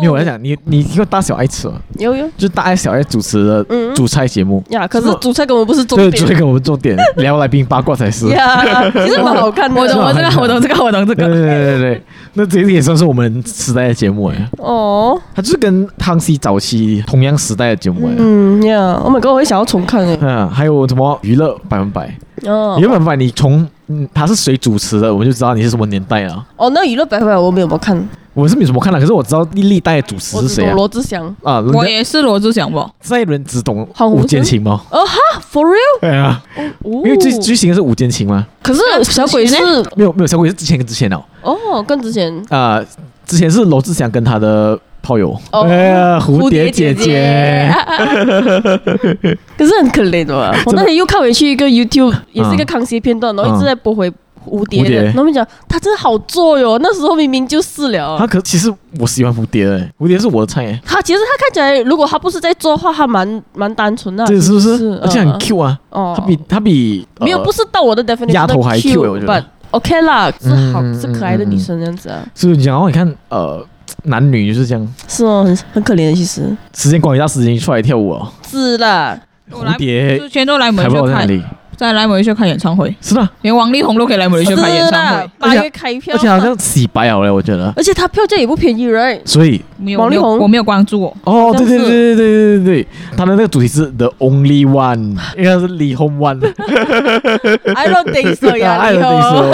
没有，我在讲你，你听过大小爱吃吗？有有就是大爱小爱主持的主菜节目呀，可是主菜根本不是重点，对，主菜跟我们重点，聊来宾八卦才是。呀，其实蛮好看的。我懂我这个，我懂这个，我懂这个。对对对对，那这也算是我们时代的节目哎。哦，它就是跟康熙早期同样时代的节目哎。嗯呀，我每个我会想要重看哎。嗯，还有什么娱乐百分百？哦，娱乐百分百，你从嗯他是谁主持的，我们就知道你是什么年代了。哦，那娱乐百分百我没有看。我是没怎么看的，可是我知道历历代主持是谁啊？罗志祥啊，我也是罗志祥不？这一轮只懂吴建琴吗？哦哈，For real？对啊，因为最最新的是吴建琴吗。可是小鬼是没有没有小鬼是之前跟之前哦。哦，跟之前啊，之前是罗志祥跟他的炮友。哎呀，蝴蝶姐姐。可是很可怜的嘛。我那天又看回去一个 YouTube，也是一个康熙片段，然后一直在播回。蝴蝶的，他们讲他真的好做哟，那时候明明就是了。他可其实我喜欢蝴蝶哎，蝴蝶是我的菜诶。他其实他看起来，如果他不是在做的话，他蛮蛮单纯的。这是不是？而且很 Q 啊。哦。他比他比没有不是到我的 definition。丫头还 Q，我觉得。OK 啦，是好是可爱的女生这样子啊。所以然后你看呃，男女就是这样。是哦，很很可怜的其实。时间管理大师已经出来跳舞了。是啦。蝴蝶。之前都来门就看。在来马来西亚开演唱会，是的，连王力宏都可以来马来西亚开演唱会，八月开票，而且好像洗白了嘞，我觉得，而且他票价也不便宜，right？所以。王力宏？我没有关注哦，哦，对对对对对对对他的那个主题是 The Only One，应该是李宏 One，I don't think so 呀，李宏，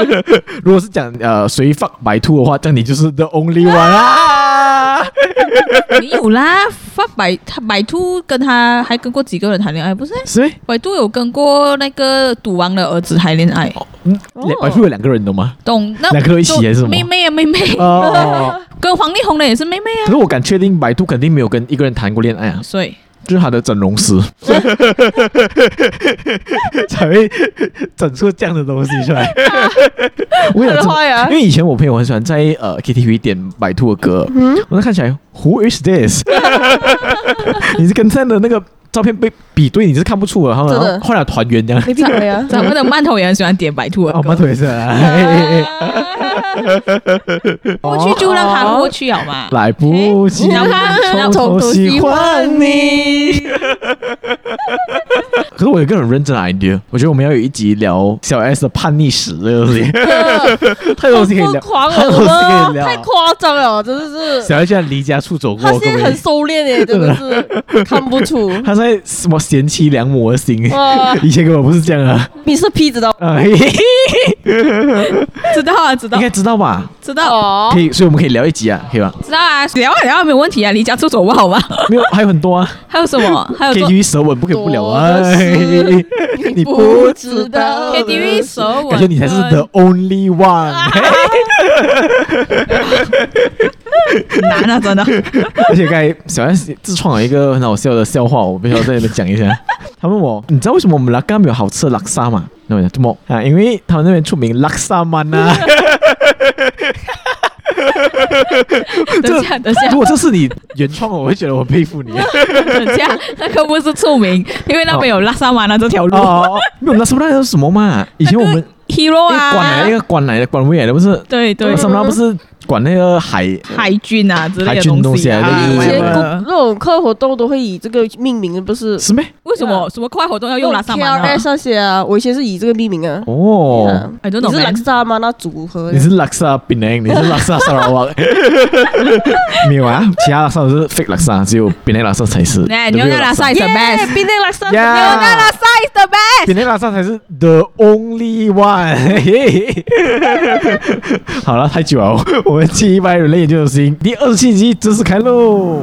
如果是讲呃谁 fuck 白兔的话，那你就是 The Only One 啊。没有啦，fuck 白他白兔跟他还跟过几个人谈恋爱，不是？谁白兔有跟过那个赌王的儿子谈恋爱，嗯，百度有两个人懂吗？懂，那两个人一起还是什么？妹妹啊，妹妹哦，跟黄丽红的也是妹妹啊。可是我敢确定，百度肯定没有跟一个人谈过恋爱啊。所以就是他的整容师 才会整出这样的东西出来。我跟你讲，因为以前我朋友很喜欢在呃 KTV 点百度的歌，我那看起来 Who is this？你是跟这样的那个。照片被比对，你是看不出的，然后后来团圆这样。对呀，咱们的馒头也很喜欢点白兔。哦，馒头也是。过去就让它过去好吗？来不及，从头喜欢你。可是我有一个很认真的 idea，我觉得我们要有一集聊小 S 的叛逆史这个东西。太多东西可以聊，太多东西可以聊，太夸张了，真的是。小 S 现在离家出走过，他现在很收敛耶，真的是看不出。在什么贤妻良母的心？以前根本不是这样啊！你是 P 知道？知道啊，知道，应该知道吧？知道哦，可以，所以我们可以聊一集啊，可以吧？知道啊，聊啊聊啊没有问题啊，离家出走不好吗？没有，还有很多啊，还有什么？还有 KTV 舌吻不可以不聊啊！你不知道 KTV 舌吻，感觉你才是 the only one。难啊，真的！而且刚才小 S 自创了一个很好笑的笑话，我必须要在那边讲一下。他问我，你知道为什么我们拉干没有好吃的拉萨吗？那我讲怎么啊？因为他们那边出名拉萨曼啊。等下，等下，如果这是你原创，我会觉得我佩服你。等下，那个不是出名，因为那边有拉萨曼那这条路。哦，没有拉萨曼那是什么嘛？以前我们 hero 啊，管来一个管来的管位来的不是？对对，拉萨曼不是。管那个海海军啊之类的东西啊，以前那种课外活动都会以这个命名，不是？是咩？为什么？什么课外活动要用拉萨曼啊？那些啊，我以前是以这个命名啊。哦，你是拉萨吗那组合？你是拉萨槟榔，你是拉萨沙拉瓦。没有啊，其他拉萨都是 fake 拉萨，只有槟榔拉萨才是。哎，牛奶拉萨 is the best，槟榔拉萨，牛奶拉萨 is the best，槟榔拉萨才是 the only one。好了，太久了，我我们七一百人类研究中心第二十七集正式开录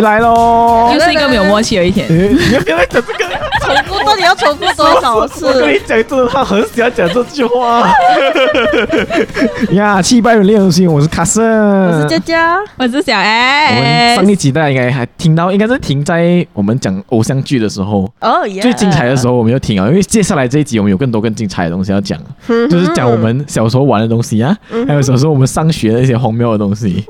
来喽又是一个没有默契的一天成功的重复多少次？我跟你讲，真的，他很喜欢讲这句话。呀，七百人练习生，我是卡森，我是佳佳，我是小 S。我们上一集大家应该还听到，应该是停在我们讲偶像剧的时候，哦，最精彩的时候我们就停啊，因为接下来这一集我们有更多更精彩的东西要讲，就是讲我们小时候玩的东西啊，还有小时候我们上学的一些荒谬的东西。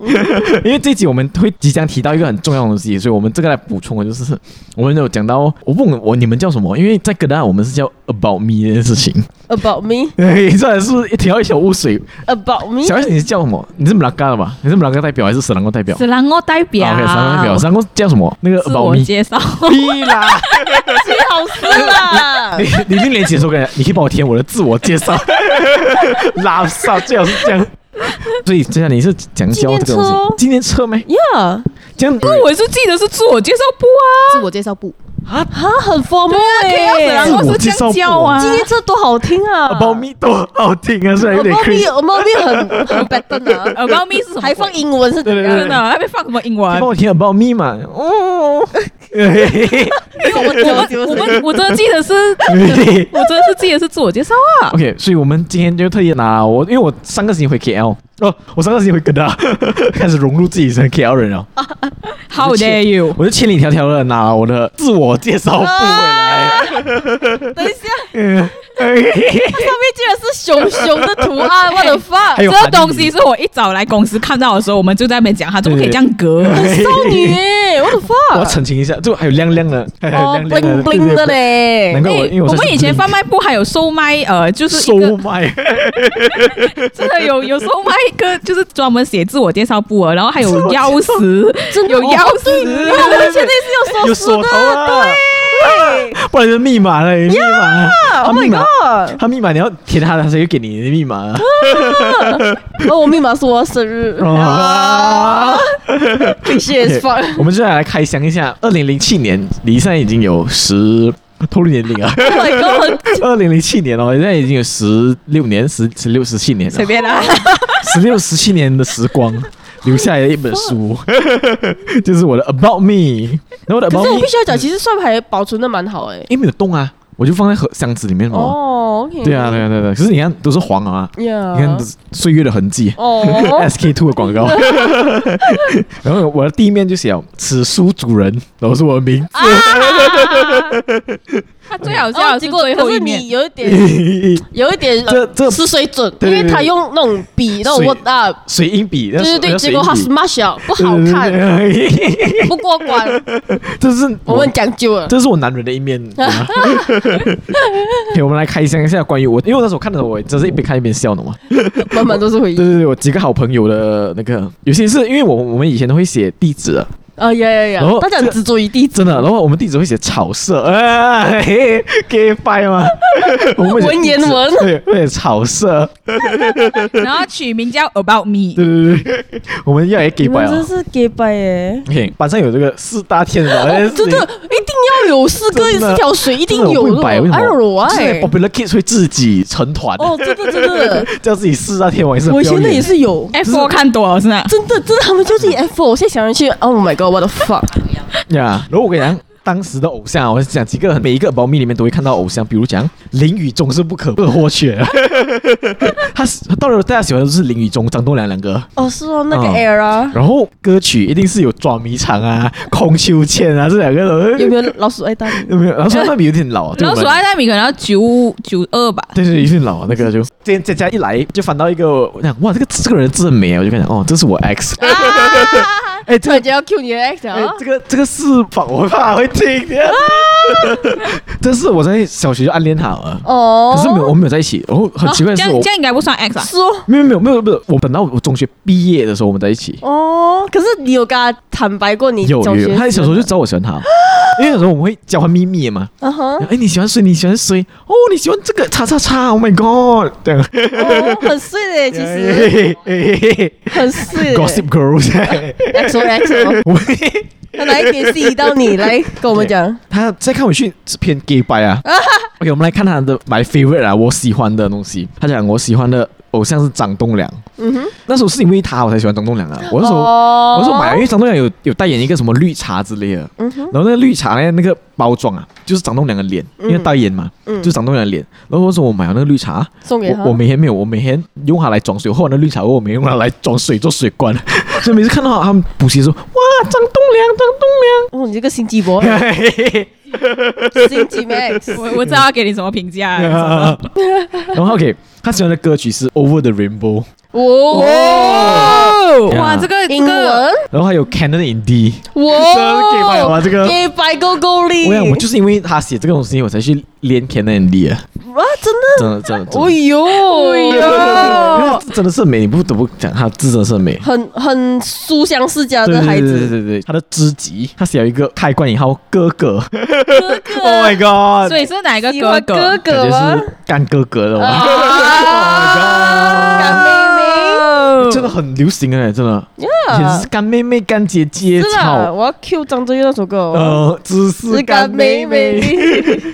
因为这一集我们会即将提到一个很重要的东西，所以我们这个来补充的就是，我们有讲到，我问我你们叫什么？因为在哥大我们是叫 About Me 这件事情。About Me，对，这还是一条一小雾水。About Me，小 S 你是叫什么？你是马拉嘎的吧？你是马拉嘎代表还是斯兰哥代表？斯兰哥代表。OK，斯兰哥代表。斯兰哥叫什么？那个 About Me 介绍。屁啦，最好吃啦！你你一定连解说给你可以帮我填我的自我介绍。拉萨最好是这样。所以接下来你是讲教这个东西？纪念册没？呀，这样。那我是记得是自我介绍部啊，自我介绍簿。啊啊，很 formal 哎！自我介绍簿啊，今天这多好听啊！About Me 多好听啊，虽然有点 cringe，About Me 很 很 bad 啊，About Me 是还放英文是真的，还没放什么英文？帮我听 About Me 嘛？哦，因为我我我们我真的记得是，我真的是记得是自我介绍啊。OK，所以我们今天就特意拿我，因为我上个星期回 KL。哦，我上个星期会跟他开始融入自己成 KL 人了。How dare you！我就千里迢迢的拿我的自我介绍簿回来。等一下，嗯，上面居然是熊熊的图案，我的 fuck！这个东西是我一早来公司看到的时候，我们就在那边讲，他怎么可以这样隔？少女哎，我的 fuck！我要澄清一下，就还有亮亮的，哦，bling bling 的嘞。难怪我，因为我们以前贩卖部还有售卖，呃，就是售卖，真的有有售卖。一个就是专门写自我介绍簿，然后还有钥匙，有钥匙，我们现在是有锁头啊，对，不然就密码了，密码，他密码，他密码你要填他的，他才会给你的密码。哦，我密码是我生日 啊，谢谢。我们接下来开箱一下，二零零七年，离现在已经有十。透露年龄啊！二零零七年哦，现在已经有十六年、十十六、十七年了。随便啦，十六、十七年的时光，留下来的一本书，就是我的 About Me。然后我的 About Me，可是我必须要讲，其实算牌保存的蛮好哎，因为没有动啊。我就放在盒箱子里面嘛。哦。对啊，对啊，对啊。可是你看，都是黄啊。Yeah。你看岁月的痕迹。哦。SK Two 的广告。然后我的第一面就写“此书主人”，然后是我的名字。他最好笑的是最后一面，可是你有一点，有一点这这失水准，因为他用那种笔，那种 Word 啊，水印笔。对对对，结果他 smash 不好看，不过关。这是我们讲究了，这是我男人的一面。OK，我们来开箱一下关于我，因为我那时候看的时候，我真是一边看一边笑的嘛，满满都是回忆。对对对，我几个好朋友的那个，有些是因为我我们以前都会写地址的。啊呀呀呀！大家很执着于地址，真的。然后我们地址会写草色，哎，给拜吗？文言文，对，对，草色。然后取名叫 About Me。对对对，我们要也给拜啊！真是给拜耶！OK，板上有这个四大天王，真的一定要有四个四条水，一定有。为什么？哎，Popular Kids 会自己成团哦，真的真的，叫自己四大天王也是。我现在也是有 F4 看多了，是吧？真的真的，他们就自己 F4。我现在想上去，Oh my God！我的 fuck 呀！然后我跟你讲，当时的偶像，我讲几个，每一个 About Me 里面都会看到偶像，比如讲林宇中是不可或缺，他到了大家喜欢的都是林宇中、张栋梁两个。哦，是哦，那个 era。然后歌曲一定是有抓迷藏啊、空秋千啊这两个。有没有老鼠爱大米？有没有老鼠爱大米有点老。啊老鼠爱大米可能要九九二吧。对对，有点老啊那个就。今天佳佳一来就翻到一个，我想哇，这个这个人字很美啊，我就跟他讲哦，这是我 X。哎，突然间要 Q 你的 X 啊！这个这个是仿，我怕会听。这是我在小学就暗恋他了哦，可是没有，我们没有在一起。然后很奇怪的是，我这样应该不算 X 啊。是哦，没有没有没有没有，我等到我中学毕业的时候我们在一起。哦，可是你有跟他坦白过你有有，他小时候就知道我喜欢他，因为有时候我们会交换秘密嘛。嗯哼，哎，你喜欢谁？你喜欢谁？哦，你喜欢这个叉叉叉？Oh my god！对，哦，很碎的，其实很碎。Gossip Girls。X O X 哪一点吸引到你？来跟我们讲。他在看回去是偏 gay 白啊。OK，我们来看他的 my favorite 啊，我喜欢的东西。他讲我喜欢的偶像是张栋梁。嗯哼，那时候是因为他我才喜欢张栋梁啊。我那时候、哦、我说买，因为张栋梁有有代言一个什么绿茶之类的。嗯哼，然后那个绿茶呢，那个包装啊，就是张栋梁的脸，因为代言嘛，嗯、就是张栋梁的脸。然后我说我买了那个绿茶，送给他。我，我每天没有，我每天用它来装水，后来那绿茶我每天用它来装水做水罐。所以每次看到他们补习说，哇，张栋梁，张栋梁，哦，你这个心机啵。心机 Max，我我知道要给你什么评价、啊。然后 OK，他喜欢的歌曲是 Over the Rainbow。哇，这个英文，然后还有 Canon in D。哇，这是给白吗？这个给白勾勾哩。我想，我就是因为他写这个东西，我才去练 Canon in D 啊。哇，真的，真的，真的。哎呦，哎呦，真的是美，你不得不讲，他字真的是美，很很书香世家的孩子。对对对对，他的知己，他写了一个开关以后哥哥。哥哥，Oh my god！所以是哪个哥哥？哥哥吗？干哥哥的吗？真的很流行哎，真的。也是干妹妹、干姐姐。是啊，我要 cue 张震岳那首歌。呃，只是干妹妹。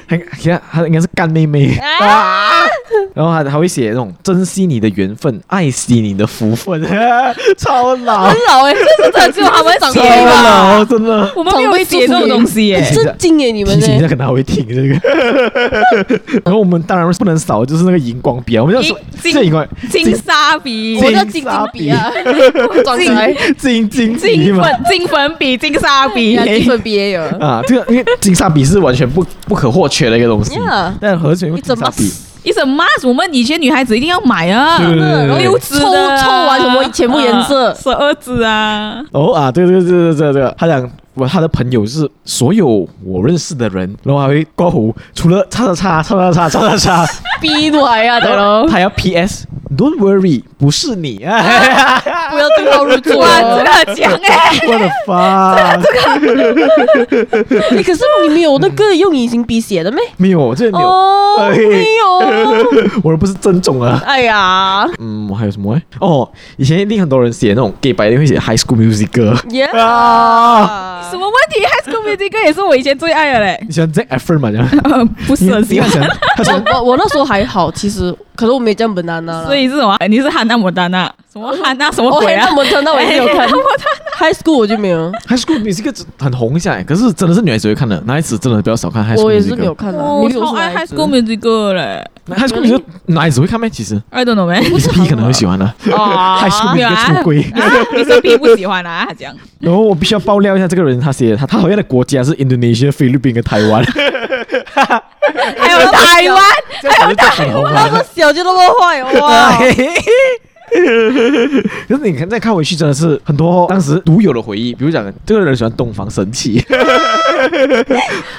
还其实他应该是干妹妹 啊。然后还还会写那种珍惜你的缘分，爱惜你的福分，超老，很老哎，真的只有他们长辈吧？超老，真的。我们没有写这种东西耶，震惊耶！你们提醒一下，可能还会听这个。然后我们当然不能少，就是那个荧光笔啊，我们要说这荧光金沙笔，我叫金金笔啊，金金金粉金粉笔，金沙笔，金粉笔也有啊。这个因为金沙笔是完全不不可或缺的一个东西，但何止用金沙笔？一整 mask，我们以前女孩子一定要买啊，六支的，抽抽完什么全部颜色，十二支啊。哦啊，对对对对对对，他讲我他的朋友是所有我认识的人，然后还会刮胡，除了叉叉叉叉叉叉叉叉，B 来啊，对喽，他要 PS。Don't worry，不是你啊！不要对号入座，这个讲哎，我的妈！这个，你可是你没有那个用隐形笔写的没？没有，这里没有，没有，我又不是正宗啊！哎呀，嗯，我还有什么？哦，以前一定很多人写那种 gay 白的会写 High School Musical 啊，什么问题？High School Musical 也是我以前最爱的嘞。你喜欢 Zac Efron 吗？这样？不是很喜欢。我我那时候还好，其实。可是我没这样本丹娜，所以是什么？你是汉娜莫丹娜？什么汉娜什么鬼啊？汉娜莫丹娜我也有看，High School 我就没有。High School 你是个很红一下，可是真的是女孩子会看的，男孩子真的比较少看。High School 我也是没有看的，我超爱 High School Musical 嘞。High School Musical 男孩子会看吗？其实 I don't know man，你是 P 可能会喜欢的。啊，High School Musical 出轨，你是 B 不喜欢啊？他讲。然后我必须要爆料一下，这个人他写他他好像的国家是 Indonesia、菲律宾跟台湾。还有台湾，还有台湾，那么小就那么坏哇！可是你看再看回去，真的是很多当时独有的回忆。比如讲，这个人喜欢东方神起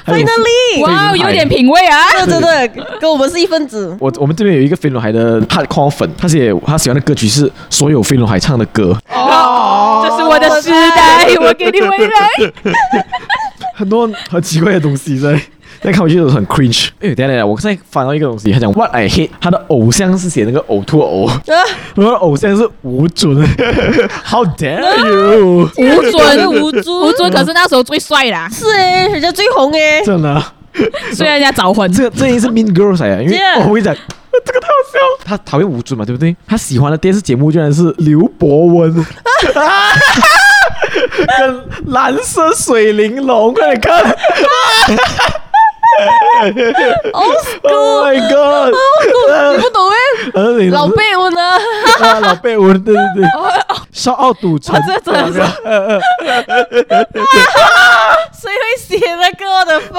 ，Finally，哇，有点品味啊！对对对，跟我们是一分子。我我们这边有一个飞轮海的 Hardcore 粉，他写他喜欢的歌曲是所有飞轮海唱的歌。哦，这是我的时代，我给你未来。很多很奇怪的东西在。再看回去都是很 cringe。哎，等下等下，我刚才翻到一个东西，他讲 What I hate，他的偶像是写那个呕吐呕，我的偶像是吴尊。How dare you？吴尊，吴尊，吴尊可是那时候最帅啦，是哎，人家最红哎，真的。虽然人家早婚，这个这也是 Mean Girls 呀，因为我跟你讲，这个太好笑。他讨厌吴尊嘛，对不对？他喜欢的电视节目居然是刘伯温，跟蓝色水玲珑，快点看。Oh my god！你不懂咩？老辈文 啊，老辈文，对对对，笑傲赌城，这真的是，谁会写那个的分？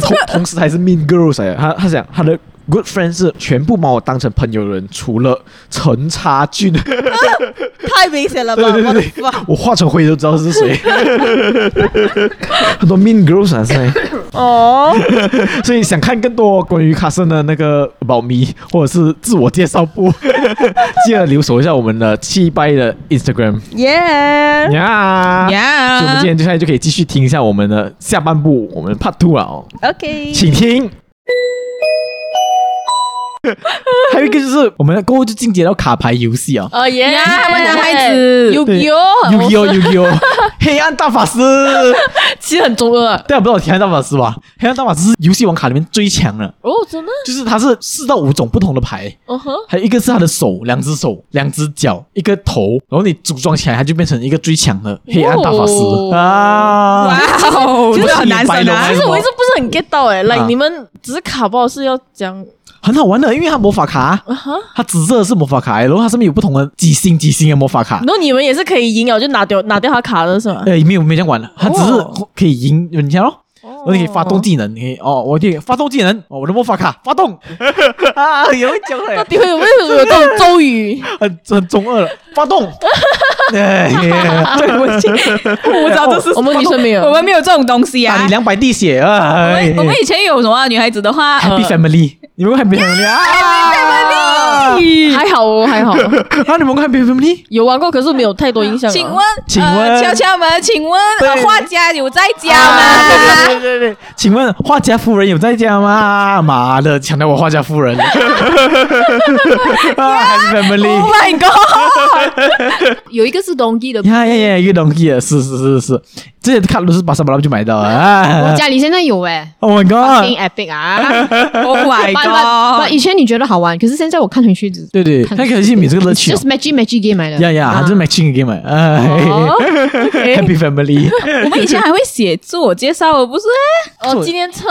同同时还是 Mean Girls 哎，他他想他的。Good friends 是全部把我当成朋友的人，除了陈插俊，太明显了吧？对对对，我化成灰都知道是谁。很多 Mean Girls 啊，是哦。所以想看更多关于卡森的那个 About Me 或者是自我介绍部，记得留守一下我们的七拜的 Instagram。Yeah yeah yeah。所以我们今天接下来就可以继续听一下我们的下半部，我们 Part Two 了哦。OK，请听。还有一个就是我们过后就进阶到卡牌游戏啊。哦耶！他们男孩子有有有有有有黑暗大法师，其实很中二。对啊，不知道黑暗大法师吧？黑暗大法师是游戏王卡里面最强的。哦，真的？就是它是四到五种不同的牌。哦哼。还有一个是他的手，两只手，两只脚，一个头，然后你组装起来，它就变成一个最强的黑暗大法师啊！哇哦，就是很难受啊。其实我一直不是很 get 到哎，来你们只是卡包是要讲。很好玩的，因为它魔法卡，它紫色的是魔法卡，然后它上面有不同的几星几星的魔法卡。然后你们也是可以赢了，就拿掉拿掉它卡的是吗？哎，没有没有这样玩的，它只是可以赢人家咯。然后你可以发动技能，你可以哦，我可以发动技能，哦我的魔法卡发动 啊，也会讲的。到底会有没有有这种咒语？很很中二了，发动。对，我不知道这是我们女生没有，我们没有这种东西啊。打你两百滴血啊！我们以前有什么女孩子的话，Happy Family，你们 Happy Family 啊？Happy Family，还好哦，还好。那，你们 Happy Family 有玩过，可是没有太多印象。请问，请问，敲敲门，请问，画家有在家吗？对对对，请问画家夫人有在家吗？妈的，强调我画家夫人。Happy Family，Oh my God，有一个。是东帝的呀呀呀，一个东帝啊，是是是是，这些卡都是巴沙巴拉就买到啊。我家里现在有哎，Oh my God，挺 epic 啊，Oh my God，以前你觉得好玩，可是现在我看回去，对对，看可惜你这个乐趣，就是 matching matching game 买的，呀呀，还是 matching game 买，Happy Family。我们以前还会写自我介绍，而不是？哦，纪念册，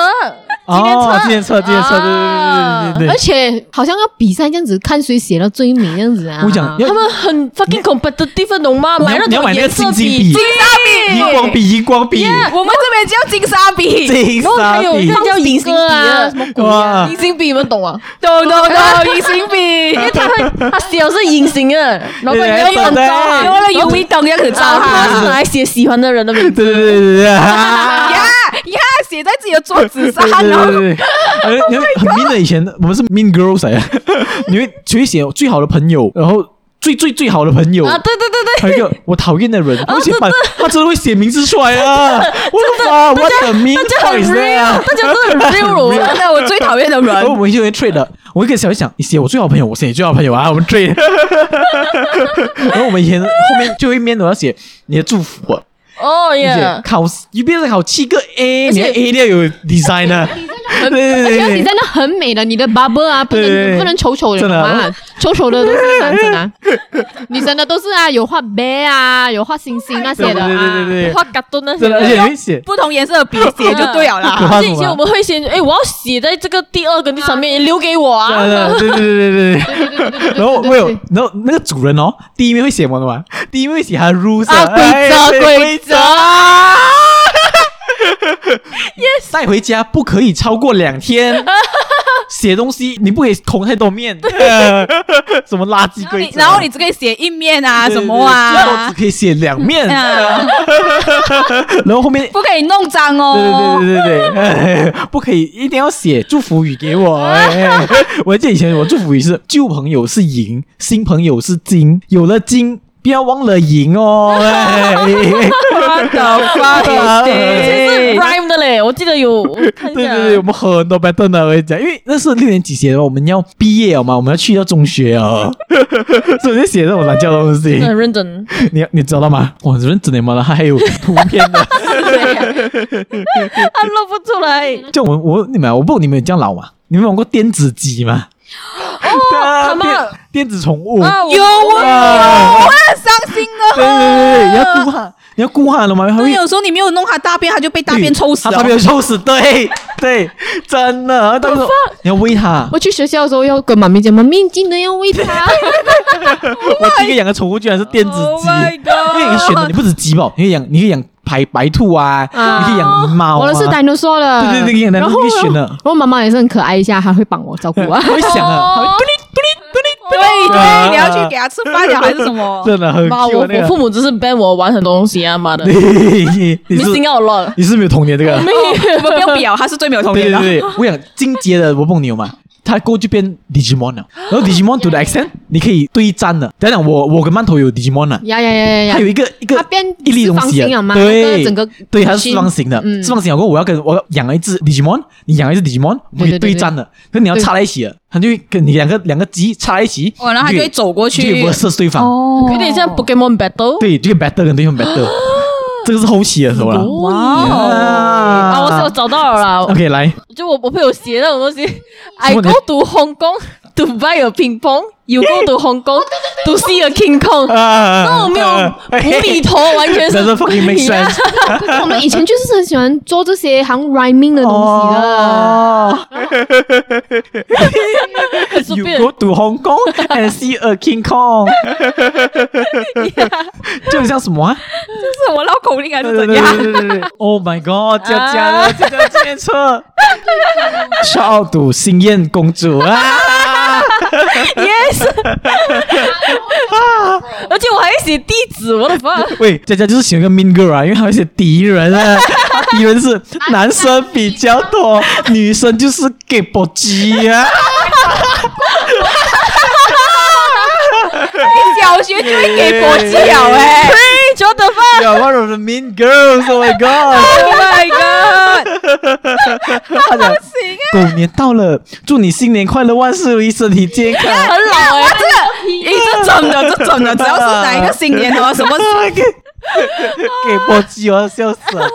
纪念册，纪念册，纪念册，对对对对对，而且好像要比赛这样子，看谁写到最美这样子啊。我讲，他们很 fucking competitive。懂吗？买那种颜色笔、金沙笔、荧光笔、荧光笔。我们这边叫金沙笔，然后还有一个叫隐形笔啊，什么鬼啊？隐形笔你们懂啊？懂懂懂，隐形笔，因为它会，它写的是隐形的，然后你要用照，用了 UV 灯这样子照它，是拿来写喜欢的人的名字。对对对对对。写在自己的桌子上。对对对。因为很 mean 的，以前我们是 mean girls 哎，你会只会写最好的朋友，然后。最最最好的朋友啊，对对对对，还有一个我讨厌的人，而且把他真的会写名字出来啊！我的妈，我的名字太 real 啊！大家真的很 real，真的，我最讨厌的人。然后我们就会 trade，我一个小想，你写我最好朋友，我写你最好朋友啊，我们 trade。然后我们以前后面最后一面都要写你的祝福啊。哦耶！考一边是考七个 A，你的 A 要有 design 而且你真的很美的，你的 bubble 啊，不能不能丑丑的嘛，丑丑的都是男生啊，女生的都是啊，有画 bear 啊，有画星星那些的啊，画嘎多那些，而且会写不同颜色的笔写就对了啦。而且以前我们会先，哎，我要写在这个第二个第三面，留给我啊。对对对对对。然后会有，然后那个主人哦，第一面会写什么的嘛？第一面会写他的 rules 啊，规则规则。Yes，带回家不可以超过两天。写东西你不可以空太多面，什么垃圾规则？然后你只可以写一面啊，什么啊？最后只可以写两面。然后后面不可以弄脏哦。对对对对对，不可以，一定要写祝福语给我。我记得以前我祝福语是旧朋友是银，新朋友是金，有了金。不要忘了赢哦！发到发到，这是 rhyme 的嘞，我记得有。对对对，我们很多 pattern 的，我跟你讲，因为那是六年级写的，我们要毕业了嘛，我们要去到中学哦，所以就写这种懒叫的东西。很认真。你你知道吗？我很认真的嘛，他还有图片的。他露不出来。就我我你们，我不你们有这样老吗？你们玩过电子机吗？哦，他妈电子宠物。有啊，我很伤心啊。对对对，你要顾它，你要顾它了吗？因为有时候你没有弄它大便，它就被大便 抽死了。大便抽死，对对，真的。到时候你要喂它。我去学校的时候要跟妈咪讲，妈咪记得要喂它。我第一个养的宠物居然是电子鸡，因为你选的你不止鸡吧，你可以养，你可以养。白白兔啊，你可以养猫。我的是 dinosaur 的，对对对，然后可以选的。然后妈妈也是很可爱一下，还会帮我照顾啊。会想啊，会嘟哩嘟哩嘟哩，对对，你要去给他吃饭呀，还是什么？真的很。妈，我我父母只是 ban 我玩很多东西啊，妈的。你心要乱，你是没有童年这个？没有，我们不用表，他是最没有童年的。对对对，我想金杰的，我蹦牛嘛。它过就变 Digimon 了。然后 Digimon to the extent，你可以对战的。等等，我我跟馒头有 Digimon 啊。呀呀呀呀！它有一个一个它变一粒东西啊，对，整个对，它是四方形的。四方形，我我要跟我养了一只 Digimon，你养了一只 Digimon，我们可以对战的。可是你要插在一起了，它就会跟你两个两个鸡插在一起，然后它就会走过去，就会射对方。哦，有点像 Pokemon Battle。对，就跟 Battle 跟对方 Battle。这个是后期的时候了。哇！啊，我找到了啦。OK，来，就我我朋友写那种东西，I go to Hong Kong to buy a ping pong，you go to Hong Kong to see a King Kong。那我没有无厘头，完全是。我们以前就是很喜欢做这些行 rhyming 的东西的。You go to Hong Kong and see a King Kong。就像什么啊？这是我绕口令还是怎样？Oh my god！佳佳了，佳佳记错。Shout out to 星燕公主啊！Yes。而且我还会写地址，我的妈！喂，佳佳就是喜欢个 mean girl 啊，因为他会写敌人啊。敌人是男生比较多，女生就是给波鸡啊。你 小学就会给搏鸡了哎。What the fuck? You're one of the mean girls. Oh my god! Oh my god! 他讲，狗年到了，祝你新年快乐，万事如意，身体健康。很老哎，这个，这真的，这真的，只要是哪一个新年的话，什么给给波鸡，我要笑死了。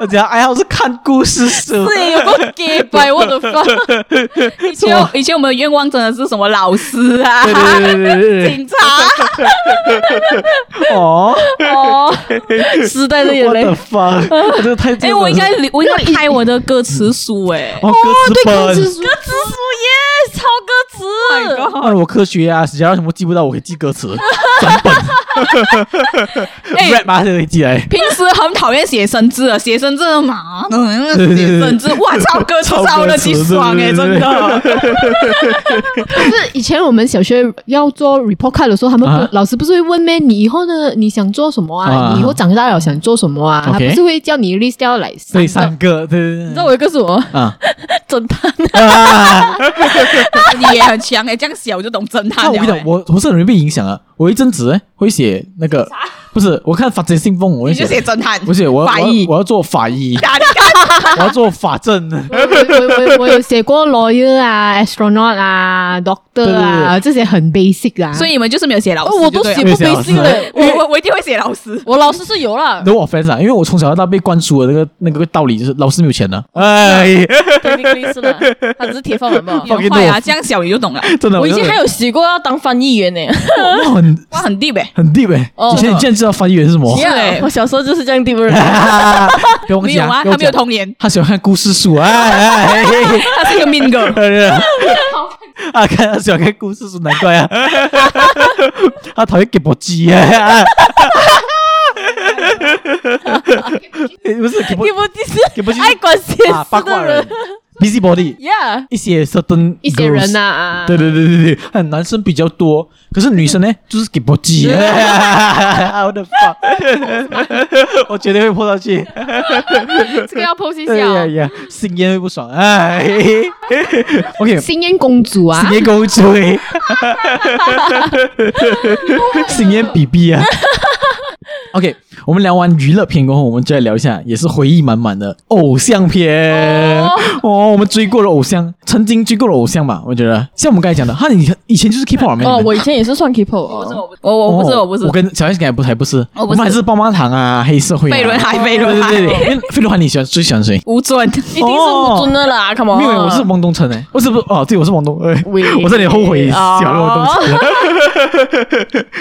我讲爱好是看故事书，是有个给白，我的妈！以前以前我们的愿望真的是什么老师啊，警察。哦哦，时代的眼泪。我的妈！这个太……哎，我应该我应该拍我的歌词书哎。哦，对歌词书，歌词书耶，抄歌词。那我科学啊，假如什么记不到，我可以记歌词，整本。rap 嘛，就可以记来。平时很讨厌写生字啊，写生字嘛，写生字，哇，抄歌词抄的几爽哎，真的。就是以前我们小学要做 report card 的时候，他们老师不是会问咩？你以后呢？你想做什么啊？你以后长大了想做什么啊？他不是会叫你 list 掉来对三个，对对对。你知道我有个什么？啊，侦探。你也很强哎，这样写我就懂侦探了。我跟你讲，我我是很容易被影响啊。我一阵子会写那个，不是我看法证信封，我就写侦探，不是我法医我要做法医，我要做法证。我 我我有写过 lawyer 啊，astronaut 啊，doctor 啊，这些很 basic 啊。所以你们就是没有写老师，我都写不 basic 的。我我我一定会写老师，我老师是有了。No offense 啊，因为我从小到大被灌输的那个那个道理就是老师没有钱的。哎，对，你意思了，他只是铁饭碗嘛。坏啊，这样小你就懂了。真的，我以前还有写过要当翻译员呢。哇，很 deep 诶，很 deep 诶。以前你竟然知道翻译员是什么？是诶，我小时候就是这样。没有啊，他没有童年，他喜欢看故事书啊。他是个 mean girl。啊，看他喜欢看故事书，难怪啊。他讨厌给波鸡啊。不是给波鸡是给波鸡爱管闲事的人。Busybody，yeah，一些 certain 一些人呐，对对对对对，男生比较多，可是女生呢，就是给波鸡，我的妈，我绝对会泼上去，这个要剖析一下，呀，新烟会不爽，哎，OK，新烟公主啊，新烟公主，新烟 BB 啊。OK，我们聊完娱乐片过后，我们就来聊一下，也是回忆满满的偶像片哦。哦，我们追过了偶像，曾经追过了偶像吧？我觉得像我们刚才讲的，哈，你以前就是 K-pop 吗？哦，我以前也是算 K-pop，我我我不是我不是，我跟小 S 还不还不是，我们还是棒棒糖啊，黑社会，飞轮海，飞轮海，对对对，飞轮海你喜欢最喜欢谁？吴尊，一定是吴尊的啦，Come on，没有，我是汪东城诶，我是不哦，对，我是汪东，哎，我有点后悔喜欢汪东城，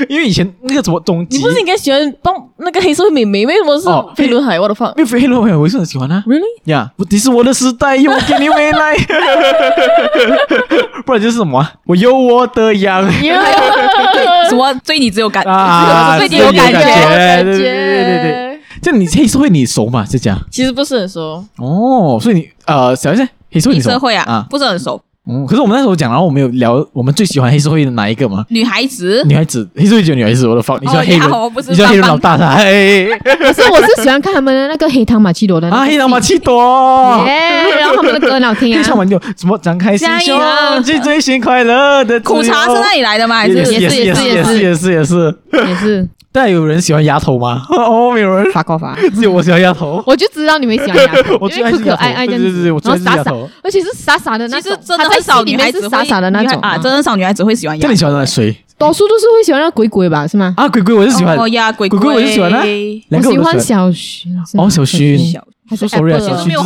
因为以前那个什么东，你不是应该喜欢帮那个黑社会美眉？为什么是飞轮海？我的妈，因为飞轮海我是很喜欢啊，Really？呀，这是我的时代，我给你未来。不然就是什么？我有我的羊，什么追你只有感啊，追你有感觉，对对对对对。这你黑社会你熟吗？这家其实不是很熟哦，所以你呃，想一下黑社会你熟？黑社会啊，不是很熟。嗯，可是我们那时候讲，然后我们有聊我们最喜欢黑社会的哪一个吗？女孩子，女孩子，黑社会就女孩子，我的放，你喜欢黑人，你喜欢黑人老大他？可是我是喜欢看他们的那个黑糖玛奇朵的啊，黑糖玛奇朵，耶，然后他们的歌很好听啊，唱完就什么张开心胸，去追寻快乐的苦茶是那里来的吗？还是也是也是。也是也是也是。也是。但有人喜欢丫头吗？哦，没有人。发过发，只有我喜欢丫头。我就知道你们喜欢丫头，我最爱是丫头。对对对，我最爱是丫头。而且是傻傻的那种，真的很少女孩子傻傻的那种啊，真的少女孩子会喜欢丫头。那你喜欢那谁？多数都是会喜欢那鬼鬼吧？是吗？啊，鬼鬼我是喜欢。哦呀，鬼鬼我是喜欢的。我喜欢小薰。哦，小薰。说 sorry 啊，小薰就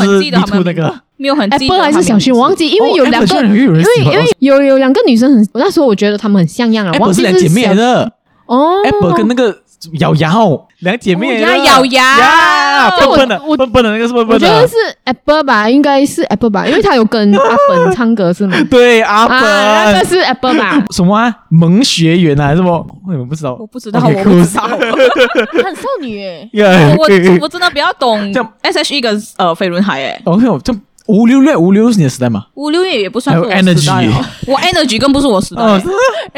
是那个没有很记得。Apple 还是小薰，我忘记，因为有两个，因为因为有有两个女生很，那时候我觉得她们很像样啊。Apple 是两姐妹的。哦，Apple 跟那个。咬牙哦，两姐妹呀，咬牙，笨笨的，笨笨的那个是笨笨的。我觉得是 Apple 吧，应该是 Apple 吧，因为他有跟阿本唱歌是吗？对，阿本，那个是 Apple 吧？什么啊？萌学园啊？什么？我也不知道，我不知道，我不知道，很少女诶。我我真的比较懂 S.H.E 跟呃飞轮海诶。OK，这。五六六五六六是你的时代吗？五六六也不算是我时代，我 Energy 更不是我时代，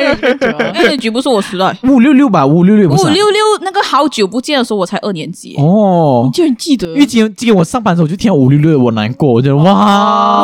Energy 不是我时代。五六六吧，五六六。五六六那个好久不见的时候，我才二年级哦，你竟然记得？因为今天今天我上班的时候，我就听到五六六，我难过，我觉得哇，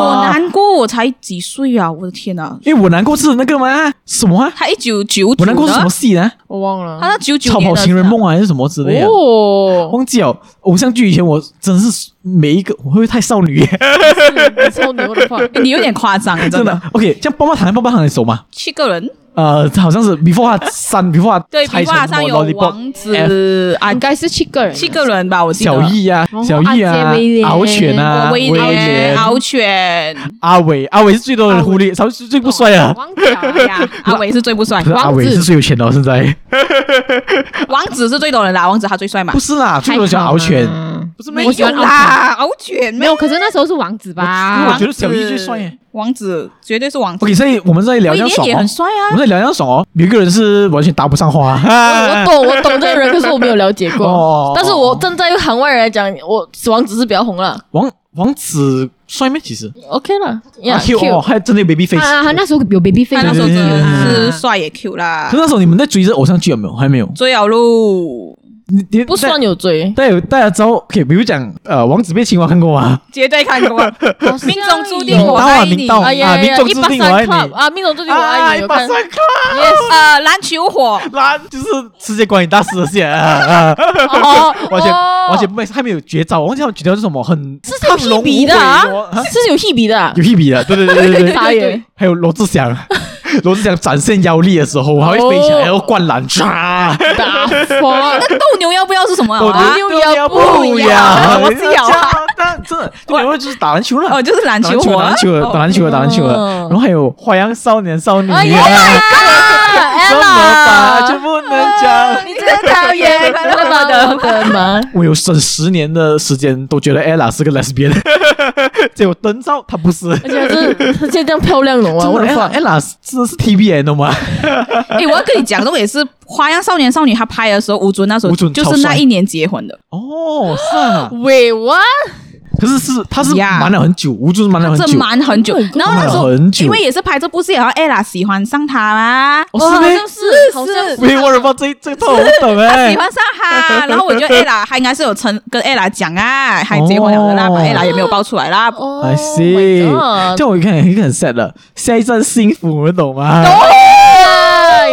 我难过，我才几岁啊，我的天呐！因为我难过是那个吗？什么？他一九九，我难过是什么戏呢？我忘了，他那九九超跑情人梦还是什么之类的？哦，忘记了。偶像剧以前我真是每一个，我会不会太少女？少女的话，你有点夸张，真的。OK，这样棒棒糖，棒棒糖你熟吗？七个人。呃，好像是 before 他三 before 他对，before 上有王子啊，应该是七个人，七个人吧，我记得。小易啊，小易啊，敖犬啊，威廉，敖犬，阿伟，阿伟是最多人狐狸，他是最不帅啊。王子呀，阿伟是最不帅，阿伟是最有钱的现在。王子是最多人啦，王子他最帅嘛？不是啦，最多人叫敖犬，不是没有啦，敖犬没有，可是那时候是王子吧？我觉得小易最帅耶。王子绝对是王子。OK，所以我们在聊一样爽很帅啊。我们在聊一样爽哦。有一个人是完全搭不上话。我懂，我懂这个人，可是我没有了解过。但是我站在行外人来讲，我王子是比较红了。王王子帅吗？其实 OK 了。Q 哦，还真的有 baby face。啊，他那时候有 baby face。他那时候真的是帅也 Q 啦。可那时候你们在追着偶像剧有没有？还没有。追啊路。你你不算有追，大家大家知道，OK，比如讲，呃，王子变青蛙看过吗？绝对看过，命中注定我爱你，啊呀，命中注定我爱你，啊，命中注定我爱你，一把三克，Yes，呃，篮球火，篮就是世界观影大师的线啊，完全完全不没，还没有绝招，我忘记他们绝招是什么，很是有 Hebe 的啊，是有 Hebe 的，有 Hebe 的，对对对对 对，还有罗志祥。罗志祥展现腰力的时候，还会飞起来，然后灌篮，唰！打那斗牛要不要是什么？斗牛要不要？我是要但！真的，斗牛就是打篮球了。哦，就是篮球，打篮球，打篮球，打篮球了。然后还有花样少年少女啊！怎么办就不能讲？你真讨厌，那么的的吗？我有省十年的时间都觉得 Ella 是个 lesbian，结果灯罩她不是，而且是而且这样漂亮的啊？我的妈，Ella 真的是 TBN 的吗？哎，我要跟你讲，那个也是《花样少年少女》他拍的时候，吴尊那时候就是那一年结婚的。哦，是啊。Wait what？可是是他是瞒了很久，我就是瞒了很久，这瞒很久。然后那时候因为也是拍这部戏，然后 Ella 喜欢上他啦。哦，是是是，没有人把这这套我懂哎。喜欢上他，然后我觉得 Ella 他应该是有曾跟 Ella 讲啊，还结婚了的啦，把 Ella 也没有爆出来啦。I see，这我一看一个很 sad 了，下一站幸福，你懂吗？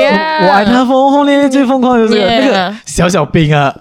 我爱他，疯轰烈烈最疯狂就是那个小小兵啊！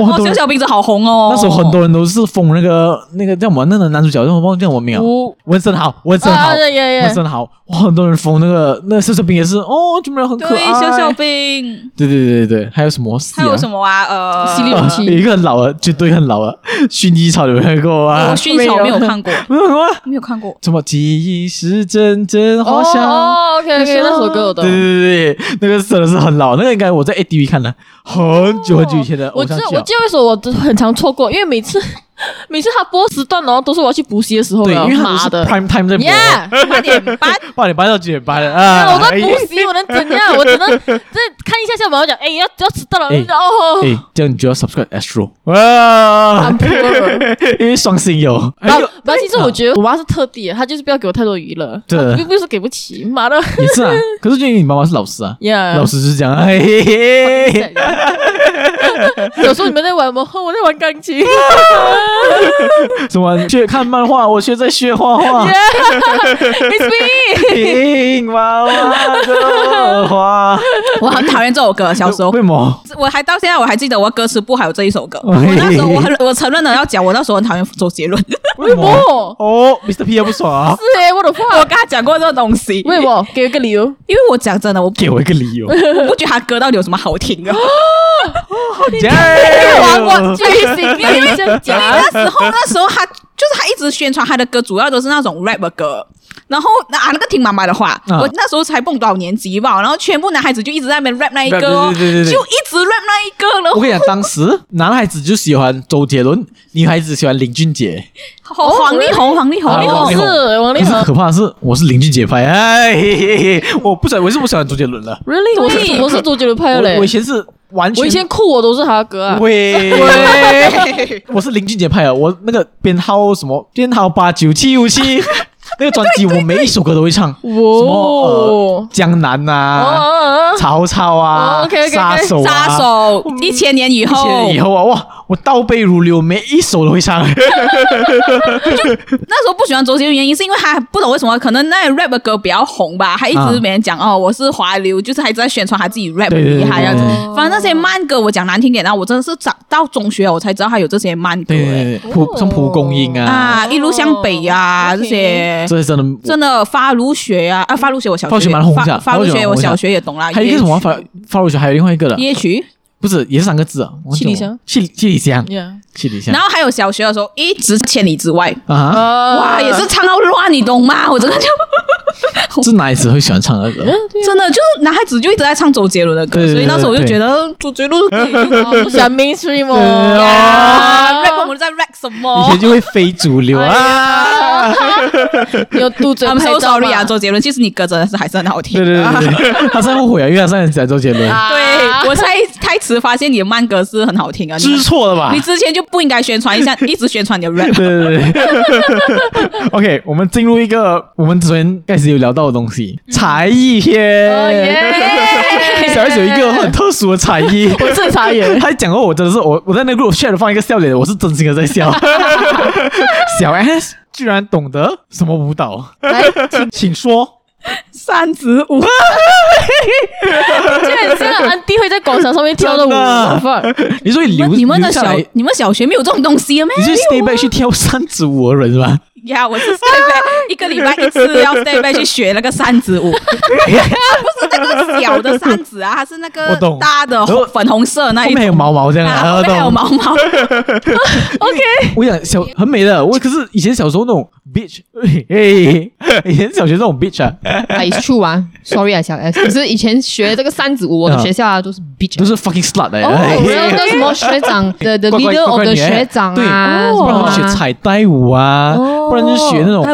哇，小小兵子好红哦！那时候很多人都是封那个那个叫什么那个男主角，叫我忘记叫什么名啊？文森豪，文森豪，文森豪！哇，很多人封那个那小小兵也是哦，这么很可爱。小小兵，对对对对还有什么？还有什么啊？呃，犀利武器，有 一个很老的，绝对很老的薰衣草有看过啊？我薰衣草没有看过，没有吗？没有看过。什么记忆是阵阵花香？哦，OK OK，那首歌有的。对对对对，那个真的是很老，那个应该我在 A D V 看的，很久很久以前的偶像剧。我知道，我记得为什么我很常错过，因为每次 每次他播时段，然后都是我要去补习的时候。对，因为他是 prime time 在播。八点半，八点半到九点半啊！我在补习，我能怎样？我只能 再看一下下，我要讲，哎，要要迟到了，哦。哎，这样你就要 subscribe Astro 哇！因为双星有。然后，其实我觉得我妈是特地的，她就是不要给我太多娱乐。对，又不是给不起，妈的。也是啊，可是因为你妈妈是老师啊，老师就是这样。嘿嘿嘿。有时候你们在玩什么？我在玩钢琴。什么？学看漫画，我学在学画画。It's me。听妈妈的话。我很讨厌这首歌，小时候。为什么？我还到现在我还记得我歌词簿还有这一首歌。我那时候我很我承认了要讲，我那时候很讨厌周杰伦。为什么？哦，Mr. P 也不爽啊。是哎，我的话，我跟他讲过这个东西。为什么？给我一个理由。因为我讲真的，我给我一个理由。我不觉得他歌到底有什么好听啊。玩我巨星，因为 那时候那时候他就是他一直宣传他的歌，主要都是那种 rap 的歌。然后啊，那个听妈妈的话，我那时候才蹦多少年级吧，然后全部男孩子就一直在那边 rap 那一个，就一直 rap 那一个了。我跟你讲，当时男孩子就喜欢周杰伦，女孩子喜欢林俊杰。黄力宏，黄力宏，是黄力宏。可是可怕的是，我是林俊杰派，哎，我不喜欢，我是不喜欢周杰伦了。Really？我是我是周杰伦派的。我以前是完全，我以前酷我都是他的歌啊。喂，我是林俊杰派的，我那个编号什么编号八九七五七。那个专辑我每一首歌都会唱，什么江南呐，曹操啊，杀手杀手，一千年以后，一千年以后啊，哇，我倒背如流，每一首都会唱。那时候不喜欢周杰伦，原因是因为他不懂为什么，可能那 rap 的歌比较红吧，他一直没人讲哦，我是华流，就是还一直在宣传他自己 rap 厉害这样子。反正那些慢歌，我讲难听点，然后我真的是长到中学我才知道他有这些慢歌，蒲像蒲公英啊，啊，一路向北啊这些。这是真的，真的发如雪啊！啊，发如雪，我小学发如雪蛮红的，发如雪我小学也懂啦。还有一个什么发发如雪，还有另外一个的。夜曲不是也是三个字啊？七里香，七七里香，七里香。然后还有小学的时候，一直千里之外啊，哇，也是唱到乱，你懂吗？我真的就 是男孩子会喜欢唱那个，真的就是男孩子就一直在唱周杰伦的歌，所以那时候我就觉得周杰伦喜欢 mainstream，rap 我们在 rap 什么？以前就会非主流啊。有杜子。I'm so sorry 啊，周杰伦，其实你歌真的是还是很好听。对对对，他在后悔啊，因为他上次讲周杰伦。对，我才太 迟发现你的慢歌是很好听啊，知错了吧？你之前就不应该宣传一下，一直宣传你的 rap。对对对。OK，我们进入一个我们昨天开始有聊到的东西，才艺篇。小 S 有一个很特殊的才艺，我是才艺。他讲过，我真的是我我在那个 group share 放一个笑脸，我是真心的在笑。小 S。居然懂得什么舞蹈？来，请请说三子舞。居然真的安迪会在广场上面跳的舞？你说你你们的小你们小学没有这种东西吗？你是 stay back 去跳三子舞的人是吧？呀，我是 stay back 一个礼拜一次要 stay back 去学那个扇子舞，不是那个小的扇子啊，它是那个大的粉红色那一种，后面有毛毛这样啊，后面有毛毛。OK，我想小很美的，我可是以前小时候那种 bitch，以前小学那种 bitch 啊，It's true 啊，Sorry 啊小 S，可是以前学这个扇子舞，我的学校啊都是 bitch，都是 fucking slut 的。哦，那个什么学长 的的 leader of the 学长啊，不然学彩带舞啊。不然就学那种